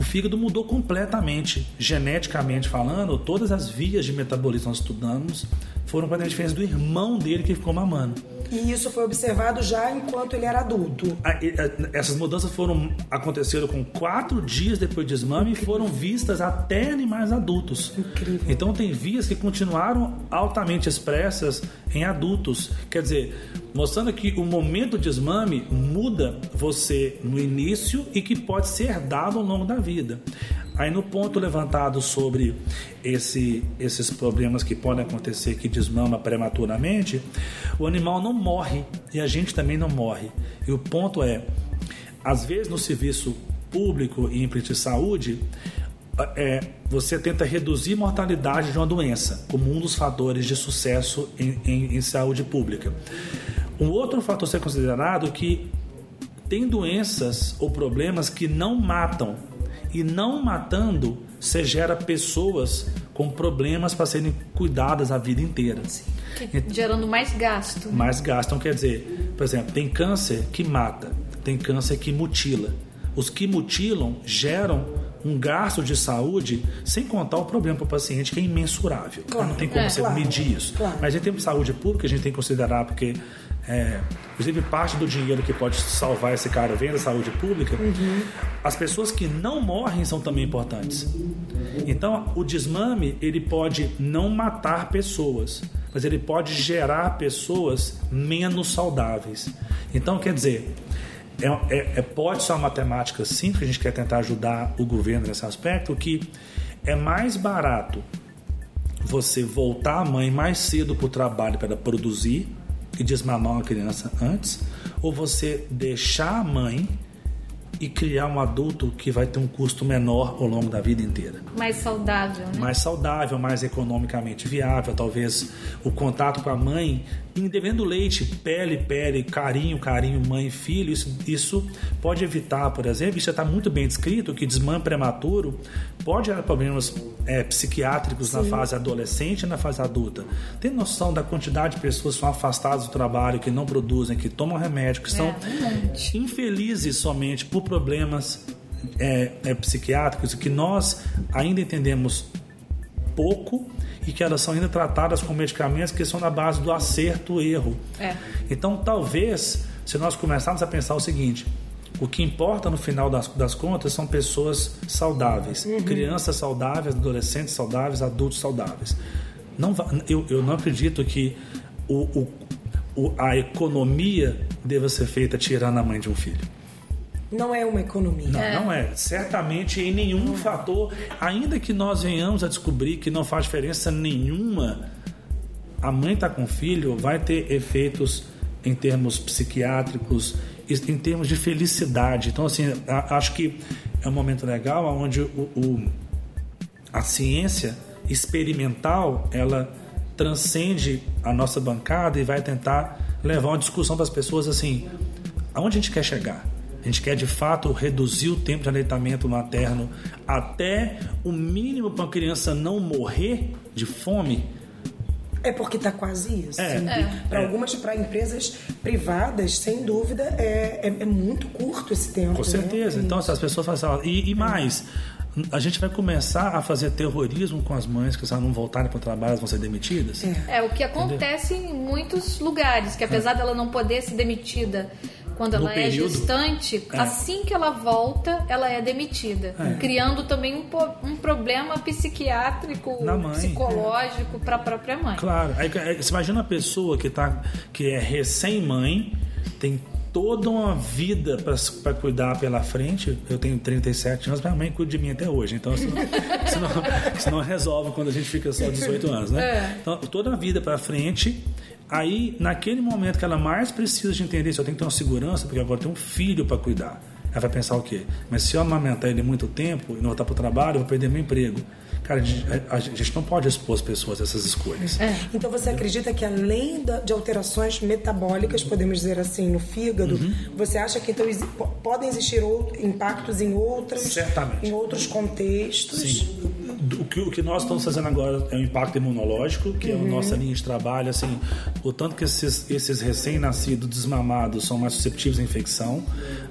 o fígado mudou completamente, geneticamente falando. Todas as vias de metabolismo nós estudamos foram para a diferença do irmão dele que ficou mamando. E isso foi observado já enquanto ele era adulto. A- e- a- Essas mudanças foram aconteceram com quatro dias depois do desmame e foram vistas até animais adultos. Incrível. Então tem vias que continuaram altamente expressas em adultos. Quer dizer, mostrando que o momento do desmame muda você no início e que pode ser herdado ao longo da vida. Aí no ponto levantado sobre esse- esses problemas que podem acontecer que desmama prematuramente, o animal não morre e a gente também não morre. E o ponto é, às vezes no serviço público e em de saúde, é, você tenta reduzir a mortalidade de uma doença como um dos fatores de sucesso em, em- em saúde pública. Um outro fator a ser considerado é que tem doenças ou problemas que não matam e não matando você gera pessoas com problemas para serem cuidadas a vida inteira. Que- gerando mais gasto. Mas gastam, quer dizer, por exemplo, tem câncer que mata, tem câncer que mutila. Os que mutilam geram um gasto de saúde, sem contar o problema para o paciente que é imensurável. Claro. Não tem como É, você claro, medir isso. claro. Mas em termos de saúde pública, a gente tem que considerar, porque, é, inclusive, parte do dinheiro que pode salvar esse cara vem da saúde pública. As pessoas que não morrem são também importantes. Então, o desmame ele pode não matar pessoas, mas ele pode gerar pessoas menos saudáveis. Então, quer dizer, é, é- é- pode ser uma matemática simples, que a gente quer tentar ajudar o governo nesse aspecto, que é mais barato você voltar a mãe mais cedo para o trabalho para produzir e desmamar uma criança antes, ou você deixar a mãe e criar um adulto que vai ter um custo menor ao longo da vida inteira. Mais saudável, né? Mais saudável, mais economicamente viável, talvez o contato com a mãe, independendo do leite, pele, pele, carinho, carinho, mãe, filho, isso, isso pode evitar, por exemplo, isso já está muito bem descrito, que desmame prematuro pode gerar problemas é, psiquiátricos na fase adolescente e na fase adulta. Tem noção da quantidade de pessoas que são afastadas do trabalho, que não produzem, que tomam remédio, que são infelizes somente por problemas é, é, psiquiátricos que nós ainda entendemos pouco e que elas são ainda tratadas com medicamentos que são na base do acerto erro. É. Então, talvez, se nós começarmos a pensar o seguinte, o que importa no final das, das contas são pessoas saudáveis, crianças saudáveis, adolescentes saudáveis, adultos saudáveis. Não, eu, eu não acredito que o, o- o- a economia deva ser feita tirando a mãe de um filho. Não é uma economia. Não, não é. Certamente em nenhum fator, ainda que nós venhamos a descobrir que não faz diferença nenhuma, a mãe está com o filho vai ter efeitos em termos psiquiátricos, em termos de felicidade. Então, assim, acho que é um momento legal onde o, o- a ciência experimental ela transcende a nossa bancada e vai tentar levar uma discussão para as pessoas assim, aonde a gente quer chegar? A gente quer de fato reduzir o tempo de aleitamento materno até o mínimo para uma criança não morrer de fome. É porque está quase isso. É. Para É. algumas, para empresas privadas, sem dúvida, é, é, é muito curto esse tempo. Com né? certeza. Então, se as pessoas fazem. assim, E, e mais, a gente vai começar a fazer terrorismo com as mães que se elas não voltarem para o trabalho, elas vão ser demitidas. É o que acontece em muitos lugares, que apesar dela não poder ser demitida quando No ela período. é gestante, É. assim que ela volta, ela é demitida, É. criando também um, um problema psiquiátrico, mãe. psicológico para a própria mãe. Claro. Aí, aí, você imagina uma pessoa que, tá, que é recém-mãe, tem toda uma vida para cuidar pela frente. Eu tenho 37 anos, minha mãe cuida de mim até hoje. Então, isso não, isso não- isso não resolve quando a gente fica só 18 anos, né? É. Então, toda a vida para frente. Aí, naquele momento que ela mais precisa de entender se eu tenho que ter uma segurança, porque agora tem um filho para cuidar. Ela vai pensar o quê? Mas se eu amamentar ele muito tempo e não voltar para o trabalho, eu vou perder meu emprego. Cara, a gente, não pode expor as pessoas a essas escolhas. Então você acredita que além de alterações metabólicas, podemos dizer assim, no fígado, Uhum. você acha que então podem existir impactos em outros, Certamente. em outros contextos? Sim. O que, o que nós estamos fazendo agora é o impacto imunológico, que é a nossa linha de trabalho. Assim, o tanto que esses, esses recém-nascidos desmamados são mais susceptíveis à infecção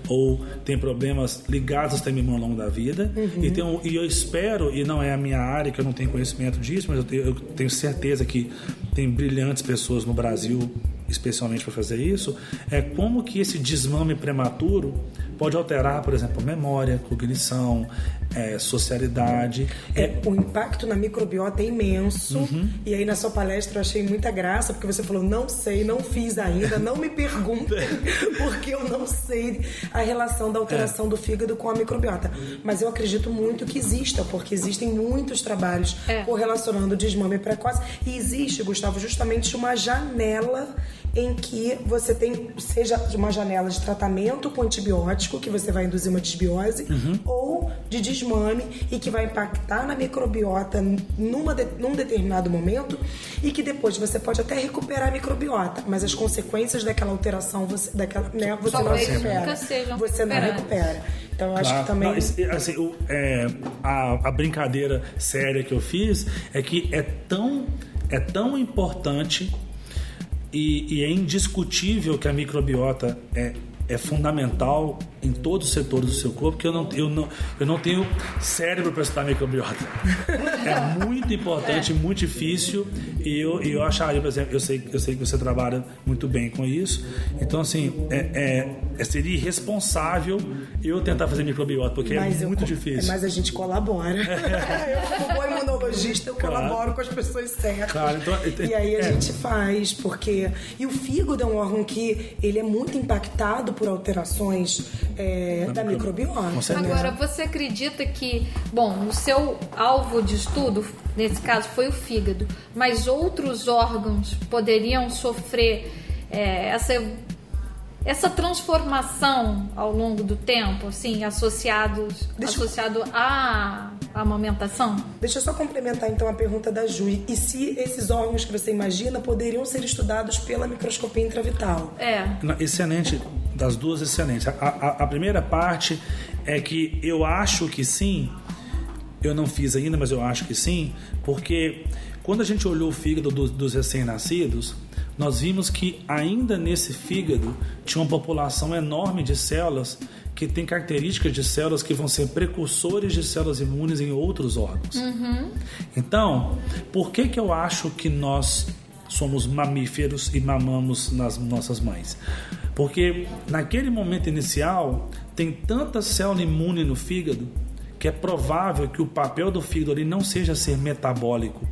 ou têm problemas ligados ao sistema imune ao longo da vida. E, tem um- e eu espero, e não é a minha área, que eu não tenho conhecimento disso, mas eu tenho, eu tenho certeza que tem brilhantes pessoas no Brasil especialmente para fazer isso, é como que esse desmame prematuro pode alterar, por exemplo, memória, cognição, é, socialidade. É, o impacto na microbiota é imenso. Uhum. E aí, na sua palestra, eu achei muita graça, porque você falou: não sei, não fiz ainda, não me perguntem, porque eu não sei a relação da alteração É. do fígado com a microbiota. Mas eu acredito muito que exista, porque existem muitos trabalhos É. correlacionando o desmame precoce. E existe, Gustavo, justamente uma janela em que você tem, seja uma janela de tratamento com antibiótico, que você vai induzir uma desbiose, Uhum. ou de desmame e que vai impactar na microbiota numa de- num determinado momento e que depois você pode até recuperar a microbiota, mas as consequências daquela alteração você, daquela, né, você não recupera. você não recupera. Então eu acho Claro. que também. Não, assim, o- é, a, a brincadeira séria que eu fiz é que é tão, é tão importante e, e é indiscutível que a microbiota é, é fundamental em todos os setores do seu corpo, que eu não, eu não, eu não tenho cérebro para estudar microbiota. É muito importante, muito difícil, e eu, eu acharia, por exemplo, eu sei, eu sei que você trabalha muito bem com isso, então, assim, é, é- é- seria irresponsável eu tentar fazer microbiota, porque é Mas eu muito co- difícil. Mas a gente colabora. eu, como imunologista, eu Claro. colaboro com as pessoas certas. Claro, então- e aí a é. gente faz, porque. E o fígado é um órgão que ele é muito impactado por alterações é, da microbiota. Com certeza. né? Agora, você acredita que, bom, o seu alvo de estudo, nesse caso, foi o fígado, mas outros órgãos poderiam sofrer é, essa, essa transformação ao longo do tempo, assim, associados, Deixa eu- associado à amamentação? Deixa eu só complementar então a pergunta da Jui. E se esses órgãos que você imagina poderiam ser estudados pela microscopia intravital? É. Excelente, das duas excelentes. A, a- a primeira parte é que eu acho que sim, eu não fiz ainda, mas eu acho que sim, porque quando a gente olhou o fígado do- dos recém-nascidos, nós vimos que ainda nesse fígado tinha uma população enorme de células que tem características de células que vão ser precursores de células imunes em outros órgãos. Então, por que, que eu acho que nós somos mamíferos e mamamos nas nossas mães? Porque naquele momento inicial tem tanta célula imune no fígado que é provável que o papel do fígado ali não seja ser metabólico.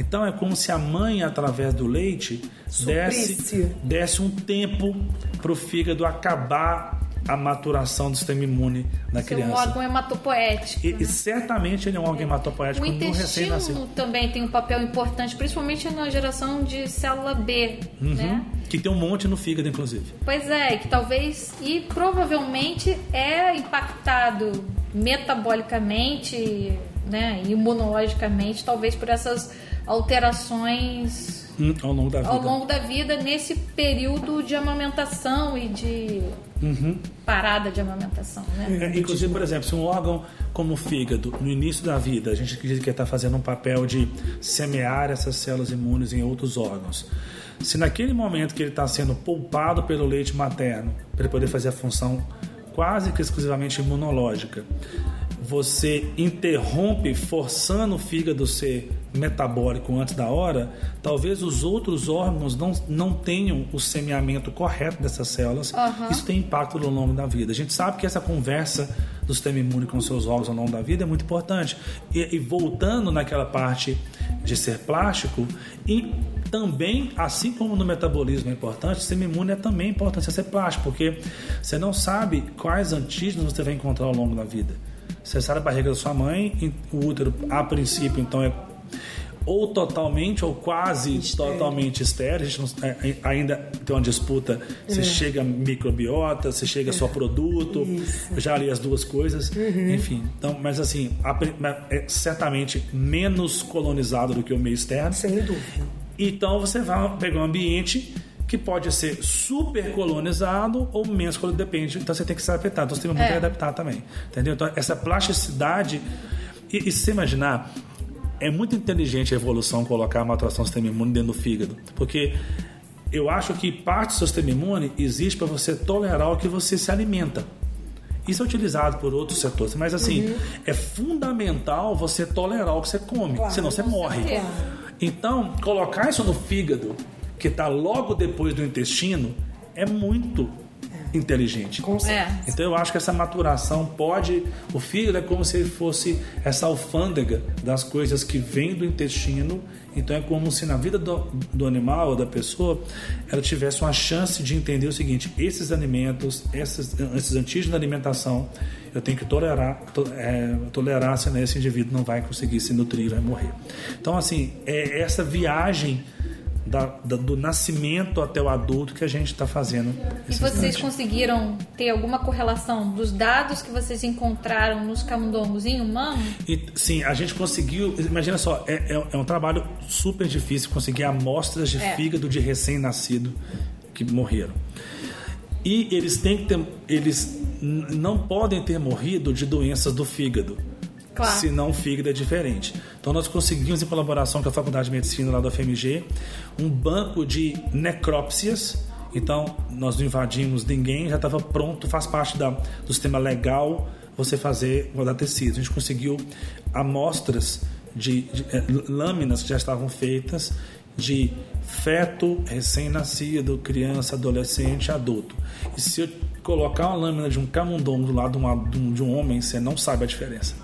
Então é como se a mãe, através do leite, desse, desse um tempo para o fígado acabar a maturação do sistema imune da Seu um criança. órgão hematopoético. E, né? e certamente ele é um órgão hematopoético O no recém-nascido. intestino também tem um papel importante, principalmente na geração de célula B, Uhum. né? Que tem um monte no fígado, inclusive. Pois é, que talvez e provavelmente é impactado metabolicamente, né, imunologicamente, talvez por essas alterações Hum, ao longo da vida. ao longo da vida nesse período de amamentação e de Uhum. parada de amamentação, né? É, inclusive, por exemplo, se um órgão como o fígado, no início da vida, a gente acredita que está fazendo um papel de semear essas células imunes em outros órgãos. Se naquele momento que ele está sendo poupado pelo leite materno, para poder fazer a função quase que exclusivamente imunológica, você interrompe forçando o fígado a ser metabólico antes da hora, talvez os outros órgãos não, não tenham o semeamento correto dessas células. Isso tem impacto no longo da vida. A gente sabe que essa conversa do sistema imune com seus órgãos ao longo da vida é muito importante. E, e voltando naquela parte de ser plástico, e também, assim como no metabolismo é importante, o sistema imune é também importante ser plástico, porque você não sabe quais antígenos você vai encontrar ao longo da vida. Você sai da barriga da sua mãe, o útero, a princípio, então é ou totalmente ou quase totalmente estéreo. A gente não- é, ainda tem uma disputa se chega microbiota, se chega só produto. Eu já li as duas coisas. Enfim, então, mas assim, a é certamente menos colonizado do que o meio externo. Sem dúvida. Então você vai pegar um ambiente que pode ser super colonizado ou menos colonizado, depende. Então você tem que se adaptar. Então você tem muito É. que adaptar também. Entendeu? Então essa plasticidade. E, e se você imaginar, é muito inteligente a evolução colocar a maturação do sistema imune dentro do fígado. Porque eu acho que parte do seu sistema imune existe para você tolerar o que você se alimenta. Isso é utilizado por outros setores, mas assim, é fundamental você tolerar o que você come, Claro, senão você morre. certeza. Então, colocar isso no fígado, que está logo depois do intestino, é muito inteligente. Com certeza. É. Então eu acho que essa maturação pode. O fígado é como se ele fosse essa alfândega das coisas que vêm do intestino. Então é como se na vida do, do animal ou da pessoa ela tivesse uma chance de entender o seguinte: esses alimentos, esses, esses antígenos da alimentação, eu tenho que tolerar, to, é, tolerar, senão esse indivíduo não vai conseguir se nutrir, vai morrer. Então, assim, é essa viagem. Da- da- do nascimento até o adulto que a gente está fazendo. E vocês conseguiram ter alguma correlação dos dados que vocês encontraram nos camundongos em humano? E, sim, a gente conseguiu. Imagina só, é, é- é um trabalho super difícil conseguir amostras de É. fígado de recém-nascido que morreram. E eles têm que ter, eles não podem ter morrido de doenças do fígado. Claro. Senão o fígado é diferente. Então nós conseguimos, em colaboração com a Faculdade de Medicina lá da FMG, um banco de necrópsias. Então nós não invadimos ninguém, já estava pronto, faz parte da, do sistema legal você fazer rodar tecidos. A gente conseguiu amostras de, de eh, lâminas que já estavam feitas de feto, recém-nascido, criança, adolescente, adulto. E se eu colocar uma lâmina de um camundongo do lado de um, de um homem, você não sabe a diferença.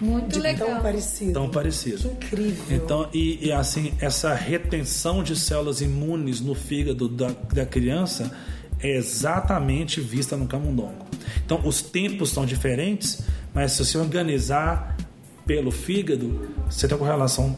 Muito De legal. tão parecido. Tão parecido. Que incrível. Então, e, e, assim, essa retenção de células imunes no fígado da, da criança é exatamente vista no camundongo. Então, os tempos são diferentes, mas se você organizar pelo fígado, você tem uma correlação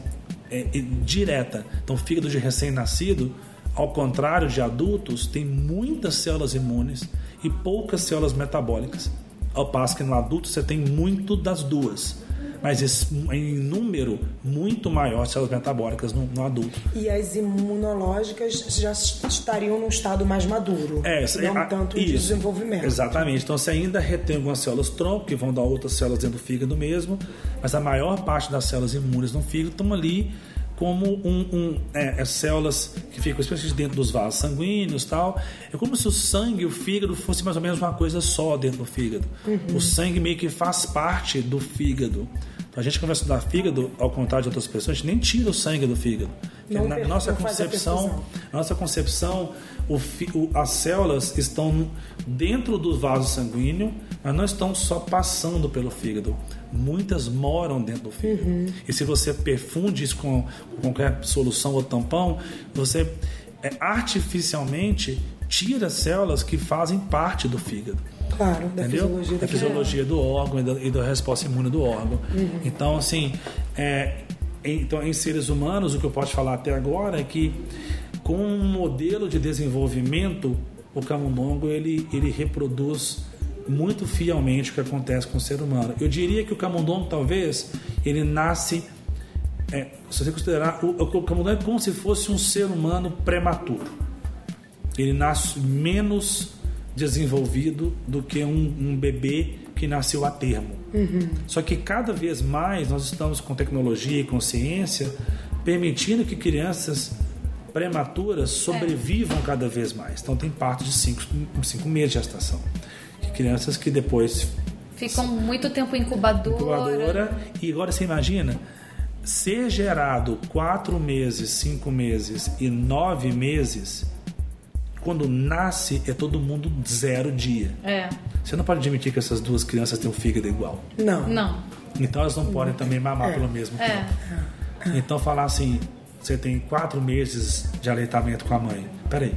é, é, direta. Então, fígado de recém-nascido, ao contrário de adultos, tem muitas células imunes e poucas células metabólicas. Ao passo que no adulto você tem muito das duas, mas esse- em número muito maior de células metabólicas no, no adulto. E as imunológicas já estariam num estado mais maduro. É, não a- tanto de isso. desenvolvimento. Exatamente. Então você ainda retém algumas células tronco, que vão dar outras células dentro do fígado mesmo, mas a maior parte das células imunes no fígado estão ali como um, um é, é, células que ficam especialmente dentro dos vasos sanguíneos tal. É como se o sangue e o fígado fosse mais ou menos uma coisa só dentro do fígado. Uhum. O sangue meio que faz parte do fígado. A gente conversa da fígado, ao contrário de outras pessoas, a gente nem tira o sangue do fígado. Não, na nossa concepção, nossa concepção, o, o, as células estão dentro do vaso sanguíneo, mas não estão só passando pelo fígado muitas moram dentro do fígado. Uhum. E se você perfunde isso com qualquer solução ou tampão, você é, artificialmente tira células que fazem parte do fígado. Claro, da entendeu? fisiologia, da fisiologia do órgão e da, e da, resposta imune do órgão. Uhum. Então, assim, é, então, em seres humanos, o que eu posso falar até agora é que com um modelo de desenvolvimento, o camundongo ele, ele reproduz muito fielmente o que acontece com o ser humano. Eu diria que o camundongo, talvez, ele nasce. É, se você considerar, o, o camundongo é como se fosse um ser humano prematuro. Ele nasce menos desenvolvido do que um, um bebê que nasceu a termo. Uhum. Só que cada vez mais nós estamos com tecnologia e consciência permitindo que crianças prematuras sobrevivam é. cada vez mais. Então tem partos de 5 meses de gestação crianças que depois ficam muito tempo em incubadora. incubadora. E agora você imagina ser gerado quatro meses, cinco meses e nove meses. Quando nasce, é todo mundo zero dia. É. Você não pode admitir que essas duas crianças têm um fígado igual. Não. Não. Então elas não podem também mamar é. pelo mesmo é. tempo. É. Então falar assim, você tem quatro meses de aleitamento com a mãe. Peraí,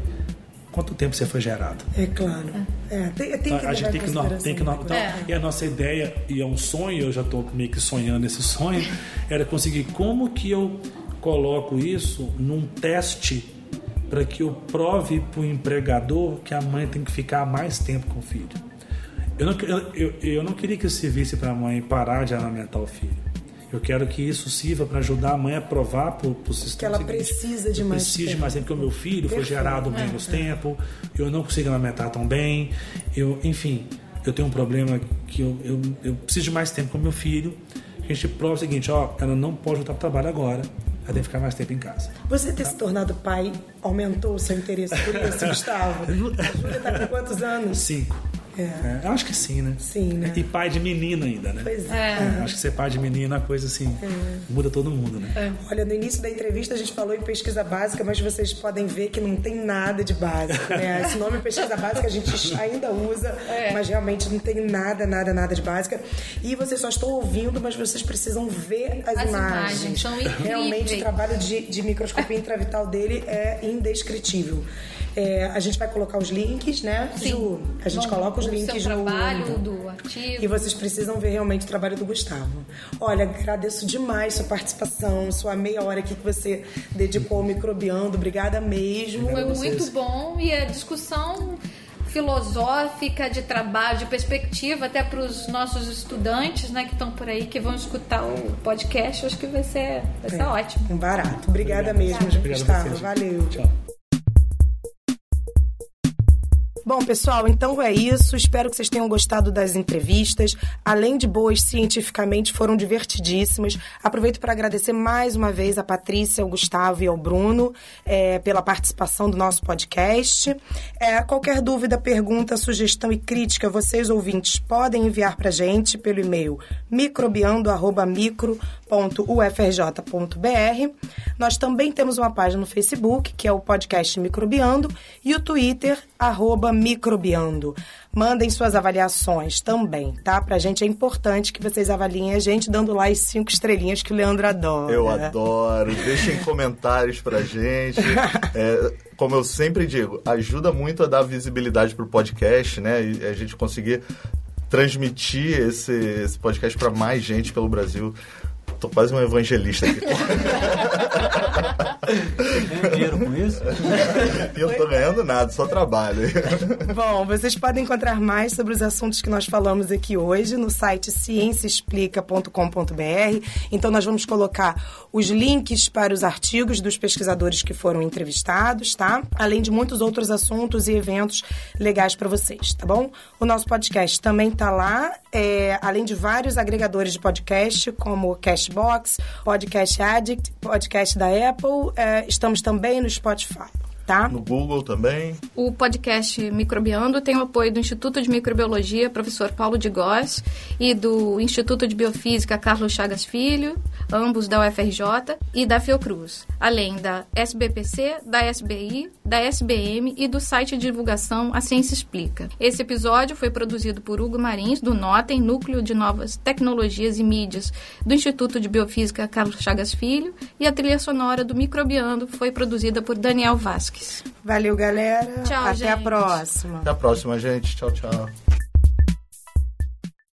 quanto tempo você foi gerado. É claro. É, tem, tem que a gente tem que, no, tem que no, então, é. E a nossa ideia, e é um sonho, eu já estou meio que sonhando esse sonho, era conseguir como que eu coloco isso num teste para que eu prove para o empregador que a mãe tem que ficar mais tempo com o filho. Eu não, eu, eu, não queria que eu servisse para a mãe parar de amamentar o filho. Eu quero que isso sirva para ajudar a mãe a provar para o sistema. Que ela precisa de mais precisa tempo. de mais tempo, porque o meu filho Perfeito. foi gerado menos é, tempo, eu não consigo amamentar tão bem, eu, enfim, eu tenho um problema que eu, eu, eu preciso de mais tempo com o meu filho. A gente prova o seguinte, ó, ela não pode voltar para o trabalho agora, que ficar mais tempo em casa. Você ter se tornado pai aumentou o seu interesse por isso, Gustavo? A Júlia está com quantos anos? Cinco. É. É, acho que sim, né? Sim, né? E pai de menina ainda, né? Pois é. é. Acho que ser pai de menina é uma coisa assim, é. muda todo mundo, né? É. Olha, no início da entrevista a gente falou em pesquisa básica, mas vocês podem ver que não tem nada de básico, né? Esse nome pesquisa básica a gente ainda usa, mas realmente não tem nada, nada, nada de básica. E vocês só estão ouvindo, mas vocês precisam ver as, as imagens. imagens são realmente o trabalho de, de microscopia intravital dele é indescritível. É, a gente vai colocar os links, né, Sim. Ju? A gente Bom, coloca os links no trabalho, do artigo. E vocês precisam ver realmente o trabalho do Gustavo. Olha, agradeço demais sua participação, sua meia hora aqui que você dedicou ao microbiando. Obrigada mesmo. Foi muito bom e a discussão filosófica de trabalho, de perspectiva até para os nossos estudantes, né, que estão por aí, que vão escutar o podcast, acho que vai ser, vai ser é, ótimo. Um barato. Obrigada mesmo, Gustavo. Valeu. Tchau. Bom, pessoal, então é isso. Espero que vocês tenham gostado das entrevistas. Além de boas cientificamente, foram divertidíssimas. Aproveito para agradecer mais uma vez a Patrícia, ao Gustavo e ao Bruno é, pela participação do nosso podcast. É, qualquer dúvida, pergunta, sugestão e crítica, vocês ouvintes podem enviar para gente pelo e-mail microbiando.micro.ufrj.br. Nós também temos uma página no Facebook, que é o podcast Microbiando, e o Twitter, arroba microbiando. Mandem suas avaliações também, tá? Pra gente é importante que vocês avaliem a gente dando lá as cinco estrelinhas que o Leandro adora. Eu adoro. Deixem comentários pra gente. É, como eu sempre digo, ajuda muito a dar visibilidade pro podcast, né? E a gente conseguir transmitir esse, esse podcast para mais gente pelo Brasil. Tô quase um evangelista aqui. dinheiro com isso? Eu não tô ganhando nada, só trabalho. Bom, vocês podem encontrar mais sobre os assuntos que nós falamos aqui hoje no site cienciaexplica.com.br. Então, nós vamos colocar os links para os artigos dos pesquisadores que foram entrevistados, tá? Além de muitos outros assuntos e eventos legais para vocês, tá bom? O nosso podcast também tá lá, é, além de vários agregadores de podcast, como Cashbox, Podcast Addict, podcast da Apple. É, estamos também no Spotify. Tá? No Google também. O podcast Microbiando tem o apoio do Instituto de Microbiologia, professor Paulo de Góes, e do Instituto de Biofísica Carlos Chagas Filho, ambos da UFRJ, e da Fiocruz, além da SBPC, da SBI, da SBM e do site de divulgação A Ciência Explica. Esse episódio foi produzido por Hugo Marins, do Notem, Núcleo de Novas Tecnologias e Mídias do Instituto de Biofísica Carlos Chagas Filho, e a trilha sonora do Microbiando foi produzida por Daniel Vasques. Valeu, galera. Tchau, Até a gente. próxima. Até a próxima, gente. Tchau, tchau.